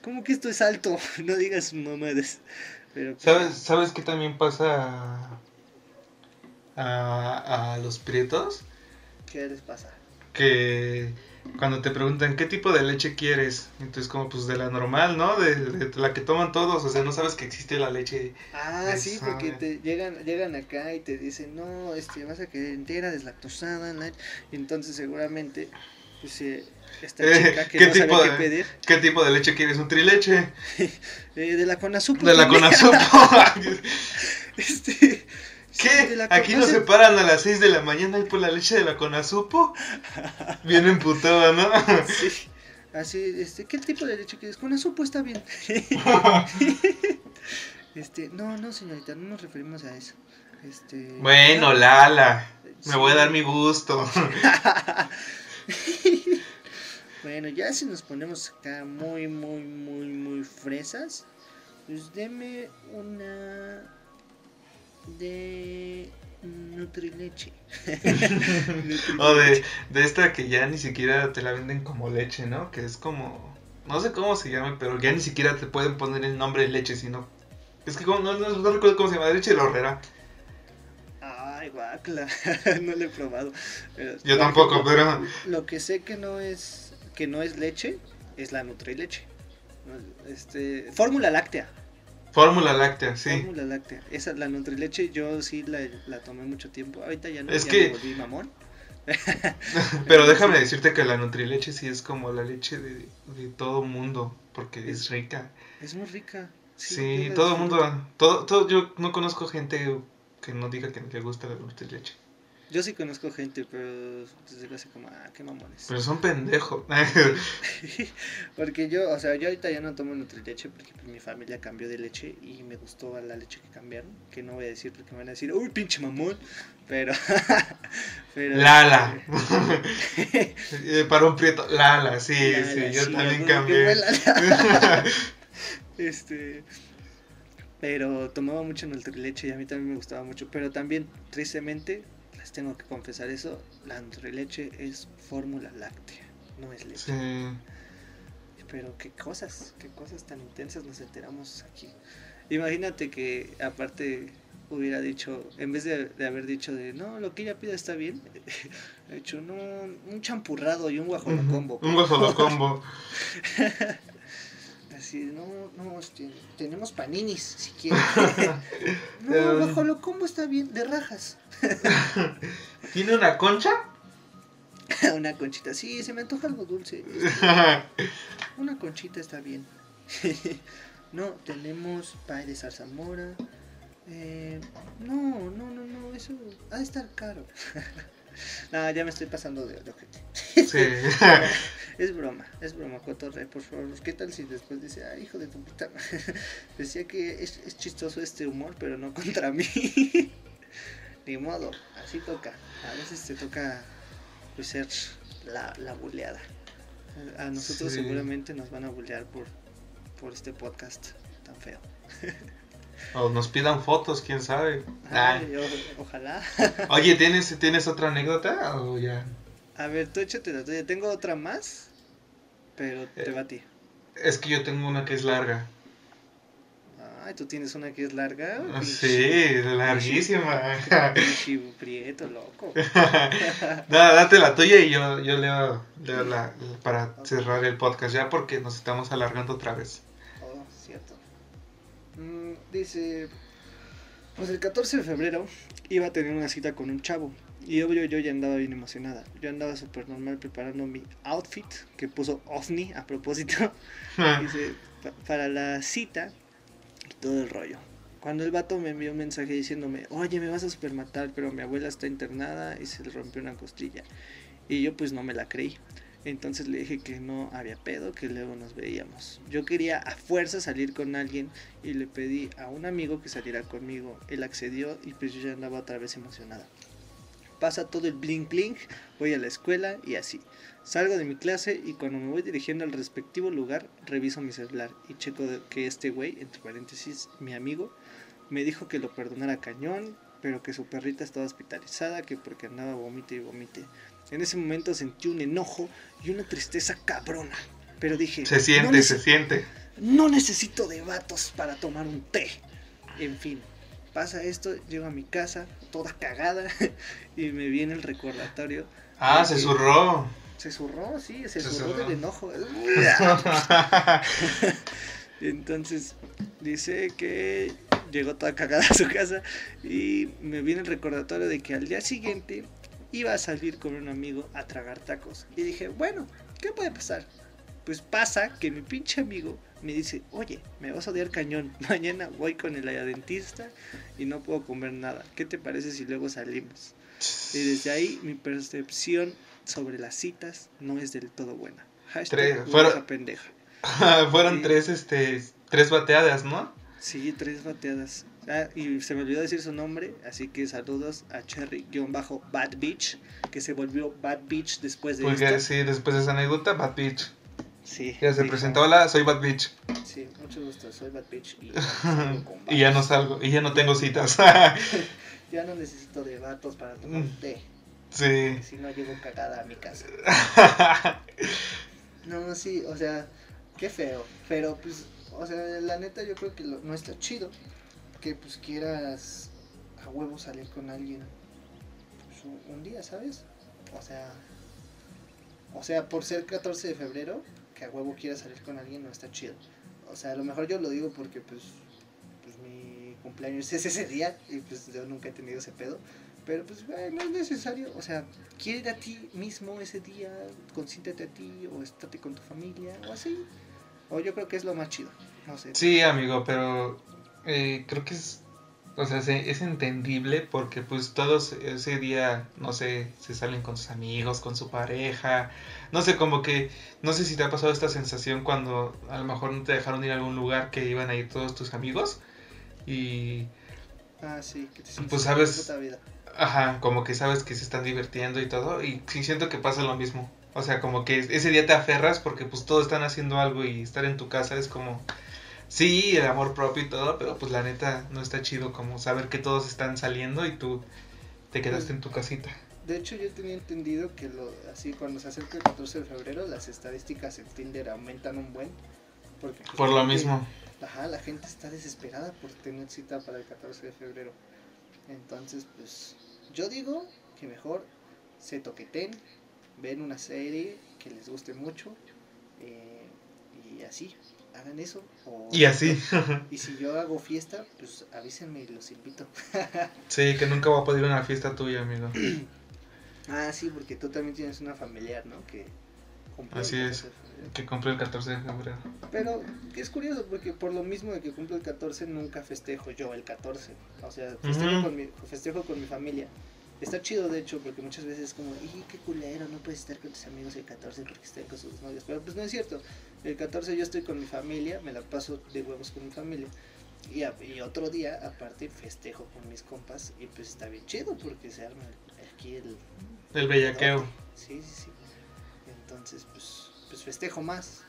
Speaker 1: ¿Cómo que esto es alto? No digas mamadas. Pero, pues,
Speaker 2: ¿Sabes, ¿Sabes qué también pasa a, a, a los prietos?
Speaker 1: ¿Qué les pasa?
Speaker 2: Que cuando te preguntan qué tipo de leche quieres, entonces como pues de la normal, ¿no? De, de la que toman todos, o sea, no sabes que existe la leche.
Speaker 1: Ah, sí, porque te llegan, llegan acá y te dicen, no, este, vas a querer entera, deslactosada, light", y entonces seguramente, pues, eh, esta
Speaker 2: Eh,
Speaker 1: chica que
Speaker 2: ¿qué
Speaker 1: no sabe
Speaker 2: tipo
Speaker 1: qué
Speaker 2: de-
Speaker 1: pedir,
Speaker 2: ¿Qué tipo de leche quieres? ¿Un trileche?
Speaker 1: eh, de la Conasupo.
Speaker 2: De la. Conasupo.
Speaker 1: Este,
Speaker 2: ¿Qué? ¿Aquí nos separan a las 6 de la mañana y por la leche de la Conasupo? Bien emputado, ¿no?
Speaker 1: Sí. Así, este, ¿qué tipo de leche quieres? Con azupo está bien. este, no, no, señorita, no nos referimos a eso. Este.
Speaker 2: Bueno,
Speaker 1: no,
Speaker 2: Lala, me
Speaker 1: sí.
Speaker 2: voy a dar mi gusto.
Speaker 1: Bueno, ya si nos ponemos acá muy, muy, muy, muy fresas, pues deme una de Nutrileche.
Speaker 2: O de, de esta que ya ni siquiera te la venden como leche, ¿no? Que es como... No sé cómo se llama, pero ya ni siquiera te pueden poner el nombre de leche, sino... Es que como- no, no, no recuerdo cómo se llama, leche de la horrera.
Speaker 1: Ay, guacla, no lo he probado. Pero
Speaker 2: Yo tampoco,
Speaker 1: que-
Speaker 2: pero...
Speaker 1: Lo que sé que no es que no es leche es la Nutrileche. Este, Fórmula Láctea.
Speaker 2: Fórmula láctea, sí.
Speaker 1: Fórmula Láctea. Esa, la Nutrileche, yo sí la, la tomé mucho tiempo. Ahorita ya no,
Speaker 2: Es
Speaker 1: ya
Speaker 2: que-
Speaker 1: me volví mamón.
Speaker 2: Pero déjame decirte que la Nutrileche sí es como la leche de, de todo mundo, porque es rica.
Speaker 1: Es muy rica.
Speaker 2: Sí,
Speaker 1: la
Speaker 2: todo el mundo, todo, todo, yo no conozco gente que no diga que le gusta la Nutrileche.
Speaker 1: Yo sí conozco gente, pero desde hace como, ah, qué mamones.
Speaker 2: Pero son pendejos.
Speaker 1: Porque yo, o sea, yo ahorita ya no tomo Nutrileche porque pues, mi familia cambió de leche y me gustó la leche que cambiaron. Que no voy a decir porque me van a decir, uy, pinche mamón. Pero, pero
Speaker 2: Lala. Eh, Para un prieto, Lala, sí,
Speaker 1: Lala,
Speaker 2: sí, yo
Speaker 1: sí,
Speaker 2: también cambié.
Speaker 1: Este, pero tomaba mucho Nutrileche y a mí también me gustaba mucho. Pero también, tristemente, les tengo que confesar eso, la Nutrileche es fórmula láctea, no es leche.
Speaker 2: Sí.
Speaker 1: Pero qué cosas, qué cosas tan intensas nos enteramos aquí. Imagínate que aparte hubiera dicho, en vez de, de haber dicho de, no, lo que ella pida está bien, he hecho, no, un champurrado y un guajolocombo.
Speaker 2: Un guajolocombo.
Speaker 1: Así, no, no, este, tenemos paninis, si quieres. no,
Speaker 2: Eh,
Speaker 1: guajolocombo está bien, de rajas.
Speaker 2: ¿Tiene una concha?
Speaker 1: Una conchita, sí, se me antoja algo dulce. Una conchita está bien. no, tenemos pay de zarzamora. Eh, no, no, no, no, eso ha de estar caro. no, ya me estoy pasando de, de ojete.
Speaker 2: sí.
Speaker 1: Es broma, es broma, cotorre, por favor. ¿Qué tal si después dice, ah, hijo de tu puta? madre"? Decía que es, es chistoso este humor, pero no contra mí. Ni modo, así toca. A veces te toca pues, ser la, la buleada. A nosotros
Speaker 2: Sí.
Speaker 1: seguramente nos van a bulear por, por este podcast tan feo.
Speaker 2: O nos pidan fotos, quién sabe. Ay.
Speaker 1: Ay, o- ojalá.
Speaker 2: Oye, ¿tienes, ¿tienes otra anécdota? O ya.
Speaker 1: A ver, tú échate la tuya. Tengo otra más, pero te
Speaker 2: Eh.
Speaker 1: va a ti.
Speaker 2: Es que yo tengo una que es larga.
Speaker 1: Ay, tú tienes una que es larga.
Speaker 2: Ah, Sí, larguísima.
Speaker 1: prieto, loco.
Speaker 2: Nada, date la tuya y yo, yo leo, leo la, para cerrar el podcast ya porque nos estamos alargando otra vez.
Speaker 1: Dice, pues el 14 de febrero iba a tener una cita con un chavo. Y obvio yo ya andaba bien emocionada. Yo andaba súper normal preparando mi outfit que puso OVNI a propósito. Dice, "Pa- para la cita y todo el rollo. Cuando el vato me envió un mensaje diciéndome, oye, me vas a super matar, pero mi abuela está internada y se le rompió una costilla. Y yo pues no me la creí. Entonces le dije que no había pedo, que luego nos veíamos. Yo quería a fuerza salir con alguien y le pedí a un amigo que saliera conmigo. Él accedió y pues yo ya andaba otra vez emocionada. Pasa todo el bling bling, voy a la escuela y así. Salgo de mi clase y cuando me voy dirigiendo al respectivo lugar, reviso mi celular y checo que este güey, entre paréntesis, mi amigo, me dijo que lo perdonara cañón, pero que su perrita estaba hospitalizada, que porque andaba vomite y vomite. En ese momento sentí un enojo y una tristeza cabrona. Pero dije,
Speaker 2: Se siente,
Speaker 1: no,
Speaker 2: se siente.
Speaker 1: no necesito de vatos para tomar un té. En fin, pasa esto, llego a mi casa, toda cagada, y me viene el recordatorio.
Speaker 2: Ah, se zurró.
Speaker 1: Se zurró, sí, se,
Speaker 2: Se
Speaker 1: zurró
Speaker 2: zurró.
Speaker 1: del enojo. Entonces dice que llegó toda cagada a su casa y me viene el recordatorio de que al día siguiente iba a salir con un amigo a tragar tacos. Y dije, bueno, ¿qué puede pasar? Pues pasa que mi pinche amigo me dice, oye, me vas a odiar cañón, mañana voy con el dentista y no puedo comer nada. ¿Qué te parece si luego salimos? Y desde ahí mi percepción sobre las citas no es del todo buena. Hashtag
Speaker 2: Tres, fueron-
Speaker 1: pendeja.
Speaker 2: Fueron
Speaker 1: Sí.
Speaker 2: tres, este, tres bateadas, ¿no?
Speaker 1: Sí, tres bateadas. Ah, y se me olvidó decir su nombre, así que saludos a Cherry-Bad Beach, que se volvió Bad Beach después de
Speaker 2: Porque
Speaker 1: esto.
Speaker 2: sí, después de esa anécdota, Bad Bitch.
Speaker 1: Sí,
Speaker 2: Ya se
Speaker 1: dijo,
Speaker 2: presentó, hola, soy Bad Bitch.
Speaker 1: Sí, mucho gusto, soy Bad Beach y,
Speaker 2: ya no salgo, y ya no tengo citas.
Speaker 1: Ya no necesito de vatos para tomar
Speaker 2: Mm.
Speaker 1: té,
Speaker 2: sí.
Speaker 1: si no llego cagada a mi casa. No, sí, o sea, qué feo. Pero pues, o sea, la neta yo creo que lo- no está chido que pues quieras a huevo salir con alguien pues, un, día, ¿sabes? O sea, o sea, por ser 14 de febrero, que a huevo quiera salir con alguien no está chido. O sea, a lo mejor yo lo digo porque pues, pues mi cumpleaños es ese día y pues yo nunca he tenido ese pedo. Pero pues no es necesario, o sea, quiere a ti mismo ese día, consiéntete a ti o estate con tu familia o así. O yo creo que es lo más chido, no sé.
Speaker 2: Sí, amigo, pero eh, creo que es, o sea, se- es entendible porque pues todos ese día, no sé, se salen con sus amigos, con su pareja, no sé, como que, no sé si te ha pasado esta sensación cuando a lo mejor no te dejaron ir a algún lugar que iban a ir todos tus amigos y,
Speaker 1: Ah, sí, que te sientes
Speaker 2: Pues, sabes-
Speaker 1: puta vida.
Speaker 2: ajá, como que sabes que se están divirtiendo y todo y sí siento que pasa lo mismo. O sea, como que ese día te aferras porque pues todos están haciendo algo y estar en tu casa es como, sí, el amor propio y todo, pero pues la neta no está chido como saber que todos están saliendo y tú te quedaste en tu casita.
Speaker 1: De hecho, yo tenía entendido que lo, así cuando se acerca el 14 de febrero, las estadísticas en Tinder aumentan un buen. Porque, pues,
Speaker 2: Por lo
Speaker 1: gente-
Speaker 2: mismo.
Speaker 1: Ajá, la gente está desesperada por tener cita para el 14 de febrero. Entonces, pues, yo digo que mejor se toqueten, ven una serie que les guste mucho eh, y así, hagan eso. o-
Speaker 2: Y así.
Speaker 1: Y si yo hago fiesta, pues avísenme y los invito.
Speaker 2: Sí, que nunca voy a poder ir a una fiesta tuya, amigo.
Speaker 1: Ah, sí, porque tú también tienes una familiar, ¿no? Que cumple el
Speaker 2: Así
Speaker 1: 14
Speaker 2: es. Que compré el 14 de febrero.
Speaker 1: Pero es curioso porque por lo mismo de que cumplo el 14 nunca festejo yo el 14. O sea, festejo, con, mi, festejo con mi familia. Está chido de hecho porque muchas veces es como, y qué culero, no puedes estar con tus amigos el 14 porque están con sus novios. Pero pues no es cierto. El 14 yo estoy con mi familia, me la paso de huevos con mi familia. Y, a- y otro día, aparte, festejo con mis compas y pues está bien chido porque se arma aquí el...
Speaker 2: El bellaqueo.
Speaker 1: Sí, sí, sí. Entonces, pues, pues festejo más.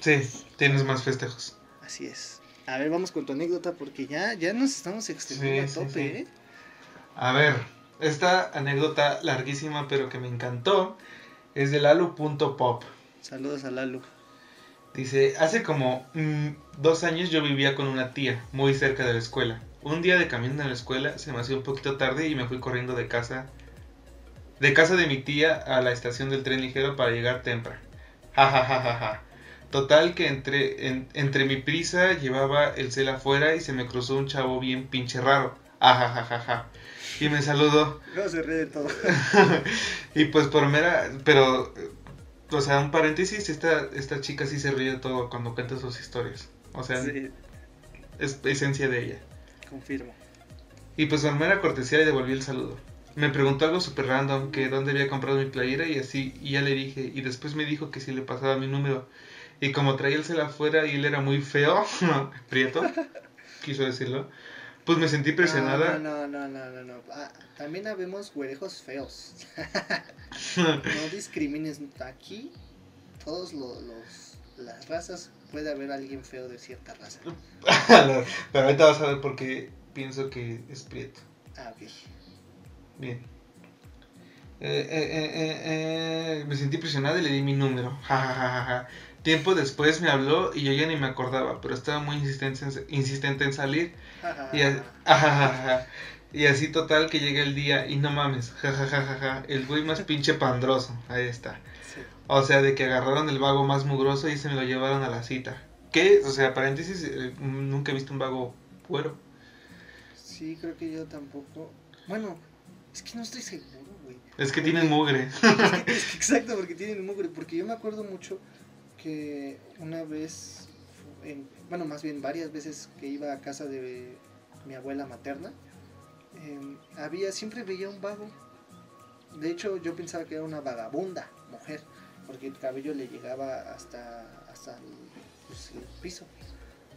Speaker 2: Sí, tienes más festejos.
Speaker 1: Así es. A ver, vamos con tu anécdota porque ya, ya nos estamos extendiendo
Speaker 2: Sí,
Speaker 1: a tope,
Speaker 2: sí.
Speaker 1: ¿eh?
Speaker 2: A ver, esta anécdota larguísima pero que me encantó es de Lalo.pop.
Speaker 1: Saludos a Lalu.
Speaker 2: Dice, hace como mm, dos años yo vivía con una tía muy cerca de la escuela. Un día de camino a la escuela se me hacía un poquito tarde y me fui corriendo de casa de casa de mi tía a la estación del tren ligero para llegar temprano. Ja, ja, ja, ja, ja. Total que entre, en- entre mi prisa llevaba el cel afuera y se me cruzó un chavo bien pinche raro. Ah, ja, ja, ja, ja. Y me saludó.
Speaker 1: No se ríe de todo.
Speaker 2: Y pues por mera, pero, o sea, un paréntesis, esta, esta chica sí se ríe de todo cuando cuenta sus historias. O sea,
Speaker 1: Sí,
Speaker 2: es esencia de ella.
Speaker 1: confirmo.
Speaker 2: Y pues por mera cortesía le devolví el saludo. Me preguntó algo súper random, que dónde había comprado mi playera y así, y ya le dije, y después me dijo que si le pasaba mi número. Y como traía el cel afuera y él era muy feo, prieto, quiso decirlo, pues me sentí presionada.
Speaker 1: No, no, no, no, no, no. Ah, también habemos güerejos feos. no discrimines. Aquí, todos lo- los, las razas, puede haber alguien feo de cierta raza.
Speaker 2: Pero ahorita vas a ver por qué pienso que es prieto.
Speaker 1: Ah, ok.
Speaker 2: Bien. Eh, eh, eh, me sentí presionada y le di mi número. Ja, ja, ja. Tiempo después me habló y yo ya ni me acordaba, pero estaba muy insistente en, insistente en salir. Y, a- y así total que llega el día y no mames, el güey más pinche pandroso, ahí está.
Speaker 1: Sí.
Speaker 2: O sea, de que agarraron el vago más mugroso y se me lo llevaron a la cita. ¿Qué? O sea, paréntesis, eh, nunca he visto un vago güero.
Speaker 1: Sí, creo que yo tampoco. Bueno, es que no estoy seguro, güey.
Speaker 2: Es que tienen mugre.
Speaker 1: Es que- es que exacto, porque tienen mugre. Porque yo me acuerdo mucho que una vez, en- bueno, más bien varias veces que iba a casa de mi abuela materna, em, había, siempre veía un vago. De hecho, yo pensaba que era una vagabunda mujer, porque el cabello le llegaba hasta, hasta el, pues, el piso,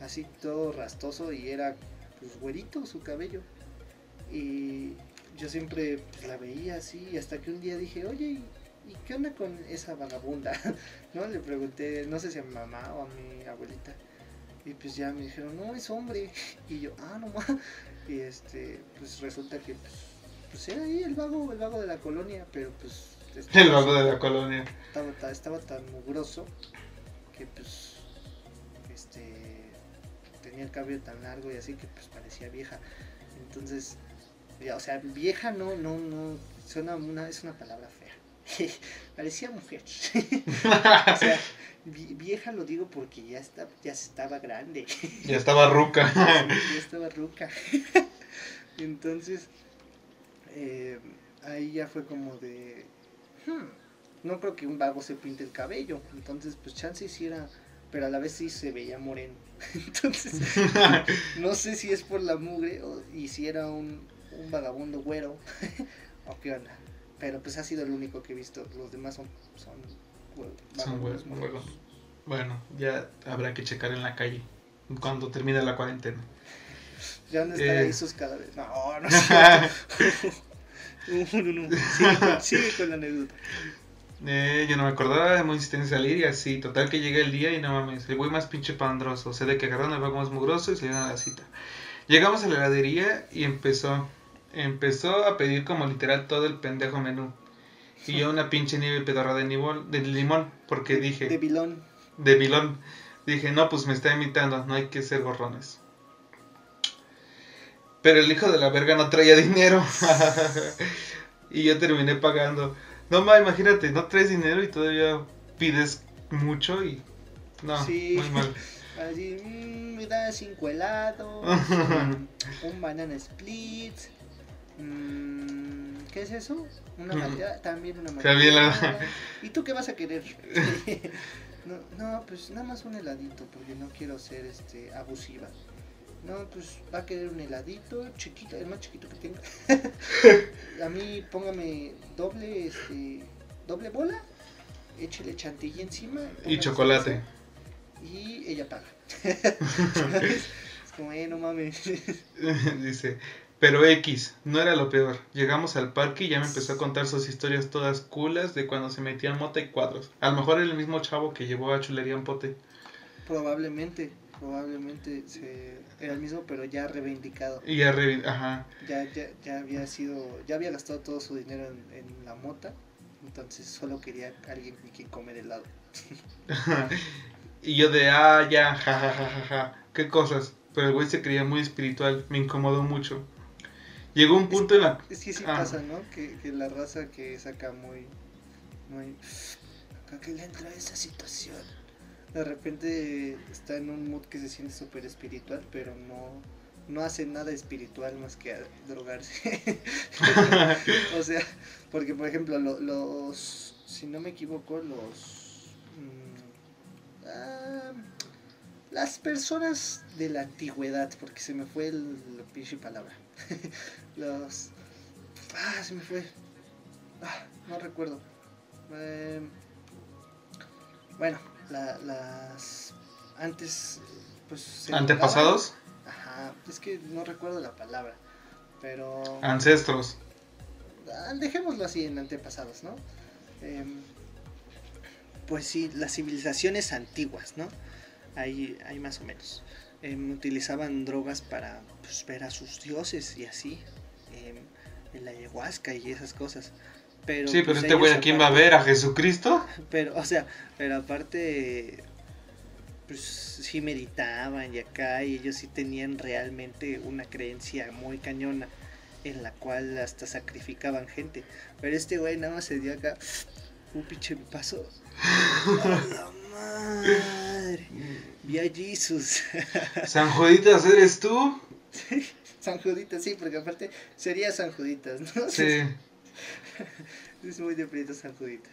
Speaker 1: así todo rastoso y era pues güerito su cabello. Y yo siempre pues, la veía así, hasta que un día dije, oye, ¿y qué onda con esa vagabunda? ¿No? Le pregunté, no sé si a mi mamá o a mi abuelita. Y pues ya me dijeron, no, es hombre. Y yo, ah, no más. Y este, pues resulta que pues, pues era ahí el vago, el vago de la colonia, pero pues estaba-
Speaker 2: El vago de la colonia.
Speaker 1: estaba, ta- estaba tan mugroso que pues este tenía el cabello tan largo y así que pues parecía vieja entonces ya, o sea vieja no no no suena una es una palabra fea parecía mujer. o sea, vieja lo digo porque ya, está, ya estaba grande.
Speaker 2: ya estaba ruca.
Speaker 1: ya estaba ruca. Entonces, eh, ahí ya fue como de... Hmm, no creo que un vago se pinte el cabello. Entonces, pues chance hiciera... Pero a la vez sí se veía moreno. Entonces, no sé si es por la mugre o, y si era un, un vagabundo güero o qué onda. Pero pues ha sido el único que he visto. Los demás son, son,
Speaker 2: son Bueno, ya habrá que checar en la calle cuando termine la cuarentena.
Speaker 1: ¿Ya dónde están ahí eh. sus cadáveres? No, no no, no, no. Sigue, con la anécdota.
Speaker 2: Eh, yo no me acordaba, muy insistente salir y así. Total que llegué el día y no mames, el güey más pinche pandroso. O sea, de que agarraron el vago más mugroso y salieron a la cita. Llegamos a la heladería y empezó empezó a pedir como literal todo el pendejo menú. Y yo una pinche nieve pedorra de, de limón, porque dije...
Speaker 1: De bilón.
Speaker 2: De bilón. Dije, no, pues me está imitando, no hay que ser gorrones. Pero el hijo de la verga no traía dinero. y yo terminé pagando. No, ma, imagínate, no traes dinero y todavía pides mucho y... No, muy mal.
Speaker 1: Así, mm, me da cinco helados, un banana split, ¿Qué es eso? Una malteada, también una malteada. ¿Y tú qué vas a querer? no, no, pues nada más un heladito, porque no quiero ser este abusiva. No, pues va a querer un heladito chiquito, el más chiquito que tenga. a mí póngame doble, este, doble bola, échele chantilly encima.
Speaker 2: Y chocolate.
Speaker 1: Y ella paga. es como, eh, no mames.
Speaker 2: Dice, pero X, no era lo peor. Llegamos al parque y ya me empezó a contar sus historias todas culas de cuando se metían mota y cuadros. A lo mejor era el mismo chavo que llevó a Chulería en pote.
Speaker 1: Probablemente, probablemente era el mismo, pero ya reivindicado.
Speaker 2: Y ya ajá.
Speaker 1: Ya, ya, ya había sido, ya había gastado todo su dinero en, la mota, entonces solo quería alguien con quien comer helado.
Speaker 2: y yo de, ah, ya, ja, qué cosas. Pero el güey se creía muy espiritual, me incomodó mucho. Llegó un punto en la...
Speaker 1: Es que sí ah. pasa, ¿no? Que, que, la raza que saca muy... muy... ¿A qué le entra esa situación? De repente está en un mood que se siente súper espiritual, pero no, no hace nada espiritual más que drogarse. o sea, porque por ejemplo, los... Si no me equivoco, los... Mm, ah, las personas de la antigüedad, porque se me fue el, la pinche palabra. los... Ah, se me fue. Ah, no recuerdo. Eh, bueno, la, las... Antes... Pues,
Speaker 2: ¿Antepasados?
Speaker 1: Ajá, es que no recuerdo la palabra. Pero...
Speaker 2: Ancestros.
Speaker 1: Ah, dejémoslo así en antepasados, ¿no? Em, pues sí, las civilizaciones antiguas, ¿no? Ahí, ahí más o menos. Em, utilizaban drogas para pues, ver a sus dioses y así, em, en la ayahuasca y esas cosas. Pero,
Speaker 2: sí, pero pues, este güey a quién va a ver, a Jesucristo.
Speaker 1: Pero, o sea, pero aparte, pues sí meditaban y acá, y ellos sí tenían realmente una creencia muy cañona, en la cual hasta sacrificaban gente. Pero este güey nada más se dio acá un pinche paso. madre! Vi a Jesus.
Speaker 2: ¿San Juditas eres tú?
Speaker 1: San Juditas, sí, porque aparte sería San Juditas, ¿no?
Speaker 2: Sí.
Speaker 1: es muy de San Juditas.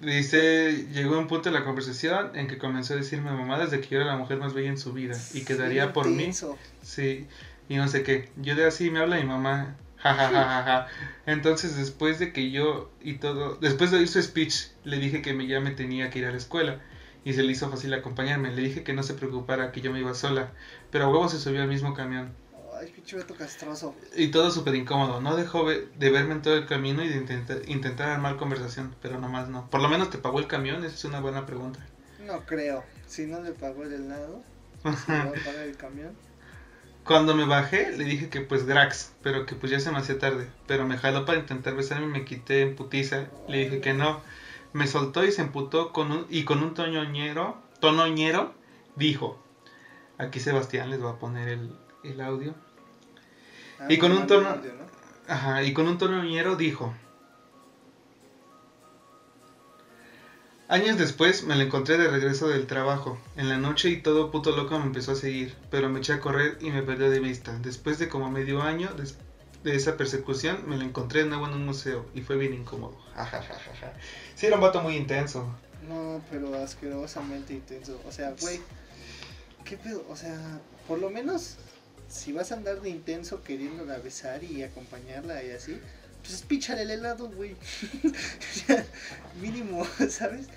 Speaker 2: Dice, llegó un punto de la conversación en que comenzó a decirme mamá desde que yo era la mujer más bella en su vida y quedaría por mí. Sí, y no sé qué. Yo de así me habla mi mamá. Ja, Entonces después de que yo y todo, después de oír su speech, le dije que ya me tenía que ir a la escuela y se le hizo fácil acompañarme. Le dije que no se preocupara, que yo me iba sola, pero a huevo se subió al mismo camión.
Speaker 1: Ay, pinche castroso.
Speaker 2: Y todo súper incómodo. No dejó de verme en todo el camino y de intentar, intentar armar conversación, pero nomás no. Por lo menos te pagó el camión, esa es una buena pregunta.
Speaker 1: No creo. Si no le pagó el helado, ¿se va a pagar el camión?
Speaker 2: Cuando me bajé, le dije que pues Grax, pero que pues ya se me hacía tarde. Pero me jaló para intentar besarme y me quité en putiza. Le dije que no me soltó y se emputó con un, y con un toñoñero, tonoñero dijo, aquí Sebastián les va a poner el, el audio. Ah, y con un tono, ajá, y con un tonoñero dijo, Años después me la encontré de regreso del trabajo, en la noche y todo puto loco me empezó a seguir, pero me eché a correr y me perdió de vista. Después de como medio año de esa persecución, me la encontré de nuevo en un museo y fue bien incómodo. sí, era un vato muy intenso.
Speaker 1: No, pero asquerosamente intenso. O sea, güey, ¿qué pedo? O sea, por lo menos, si vas a andar de intenso queriéndola besar y acompañarla y así, pues píchale el helado, güey. Mínimo, ¿sabes?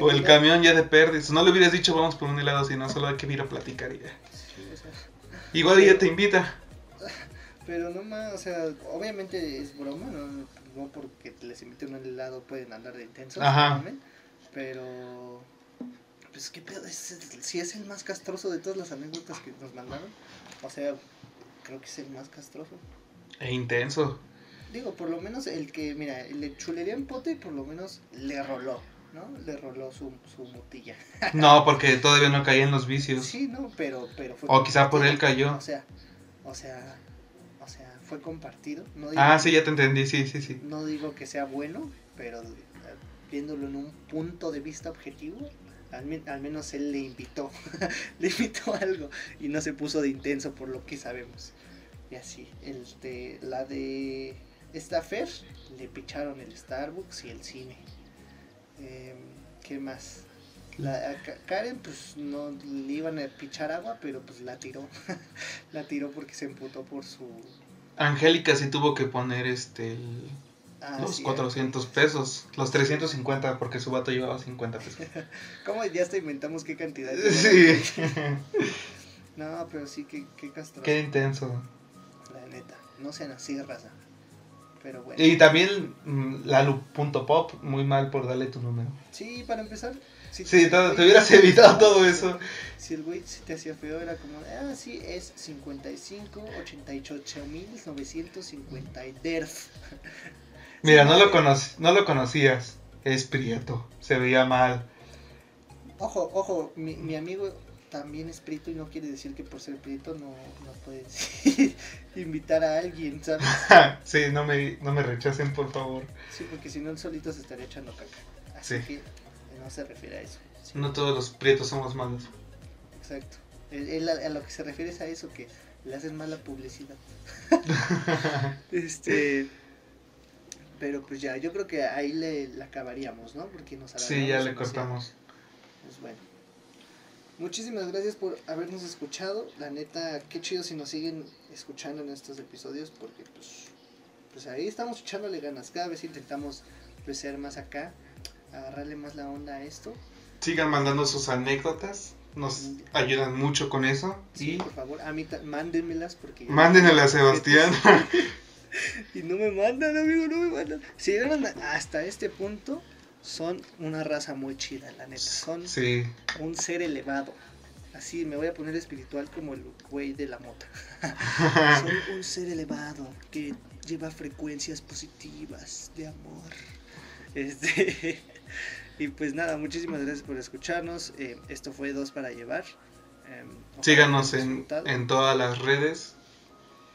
Speaker 2: O, el camión ya de pérdidas. No le hubieras dicho vamos por un helado, sino solo hay que ir a platicar y ya. Igual ella te invita.
Speaker 1: Pero no más, o sea, obviamente es broma, ¿no? No porque les inviten un helado pueden andar de intensos. Ajá. Pero, pues qué pedo, es, si es el más castroso de todas las anécdotas que nos mandaron. O sea, creo que es el más castroso.
Speaker 2: E intenso.
Speaker 1: Digo, por lo menos el que, mira, le chulería en pote, por lo menos le roló, ¿no? Le roló su, su mutilla.
Speaker 2: no, porque todavía no caía en los vicios.
Speaker 1: Sí, no, pero, pero
Speaker 2: fue. O quizá por él cayó.
Speaker 1: O sea, o sea, o sea, fue compartido.
Speaker 2: ah, sí, ya te entendí, sí, sí, sí.
Speaker 1: No digo que sea bueno, pero eh, viéndolo en un punto de vista objetivo, al, al, menos él le invitó, le invitó algo y no se puso de intenso por lo que sabemos. Y así, el de, la de esta Fer le picharon el Starbucks y el cine. Em, ¿Qué más? La, Karen pues no le iban a pichar agua, pero pues la tiró. la tiró porque se emputó por su...
Speaker 2: Angélica sí tuvo que poner este... Ah, los 400 pesos, los 350 porque su vato llevaba 50 pesos.
Speaker 1: ¿Cómo ya hasta inventamos qué cantidad?
Speaker 2: Sí.
Speaker 1: no, pero sí, qué, qué castroso.
Speaker 2: Qué intenso.
Speaker 1: La neta, no sean así, raza.
Speaker 2: Y también mm, Lalu.pop, muy mal por darle tu número.
Speaker 1: Sí, para empezar.
Speaker 2: sí, te, hubieras evitado todo eso.
Speaker 1: Si el güey te hacía feo, era como, ah, sí, es 55, 88 mil 950 DERF.
Speaker 2: Mira, no, lo no lo conocías. Es prieto, se veía mal.
Speaker 1: Ojo, ojo, mi, mi amigo también es prieto y no quiere decir que por ser prieto no, no puedes invitar a alguien, ¿sabes?
Speaker 2: sí, no me, no me rechacen, por favor.
Speaker 1: Sí, porque si no, el solito se estaría echando caca. Así que no se refiere a eso.
Speaker 2: No todos los prietos somos malos.
Speaker 1: Exacto. Él, a, lo que se refiere es a eso, que le hacen mala publicidad. este. Pero pues ya, yo creo que ahí le, la acabaríamos, ¿no? Porque nos
Speaker 2: Sí, ya le cortamos.
Speaker 1: Pues bueno. Muchísimas gracias por habernos escuchado. La neta, qué chido si nos siguen escuchando en estos episodios porque pues, pues ahí estamos echándole ganas. Cada vez intentamos pues, ser más acá, agarrarle más la onda a esto.
Speaker 2: Sigan mandando sus anécdotas. Nos ayudan mucho con eso.
Speaker 1: Sí, por favor, a mí mándenmelas porque...
Speaker 2: Mándenmelas Sebastián.
Speaker 1: y no me mandan, amigo, no me mandan. Si llegaron hasta este punto, son una raza muy chida, la neta. Son un ser elevado. Así me voy a poner espiritual como el güey de la mota. son un ser elevado que lleva frecuencias positivas de amor. Este, y pues nada, muchísimas gracias por escucharnos. Eh, esto fue Dos para Llevar.
Speaker 2: Em, Síganos en, en, todas las redes.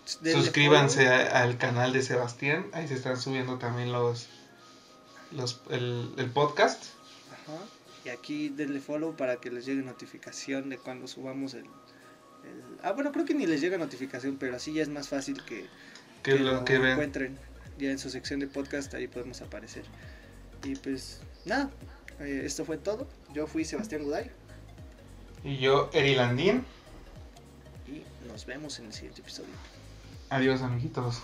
Speaker 2: Suscríbanse al canal de Sebastián. Ahí se están subiendo también los, los, el, el podcast.
Speaker 1: Ajá. Y aquí denle follow para que les llegue notificación de cuando subamos el, Ah, bueno, creo que ni les llega notificación, pero así ya es más fácil que,
Speaker 2: que, lo, que
Speaker 1: encuentren. Ya en su sección de podcast ahí podemos aparecer. Y pues nada, eh, esto fue todo. Yo fui Sebastián Guday.
Speaker 2: Y yo, Eri Landín.
Speaker 1: Y nos vemos en el siguiente episodio.
Speaker 2: Adiós, amiguitos.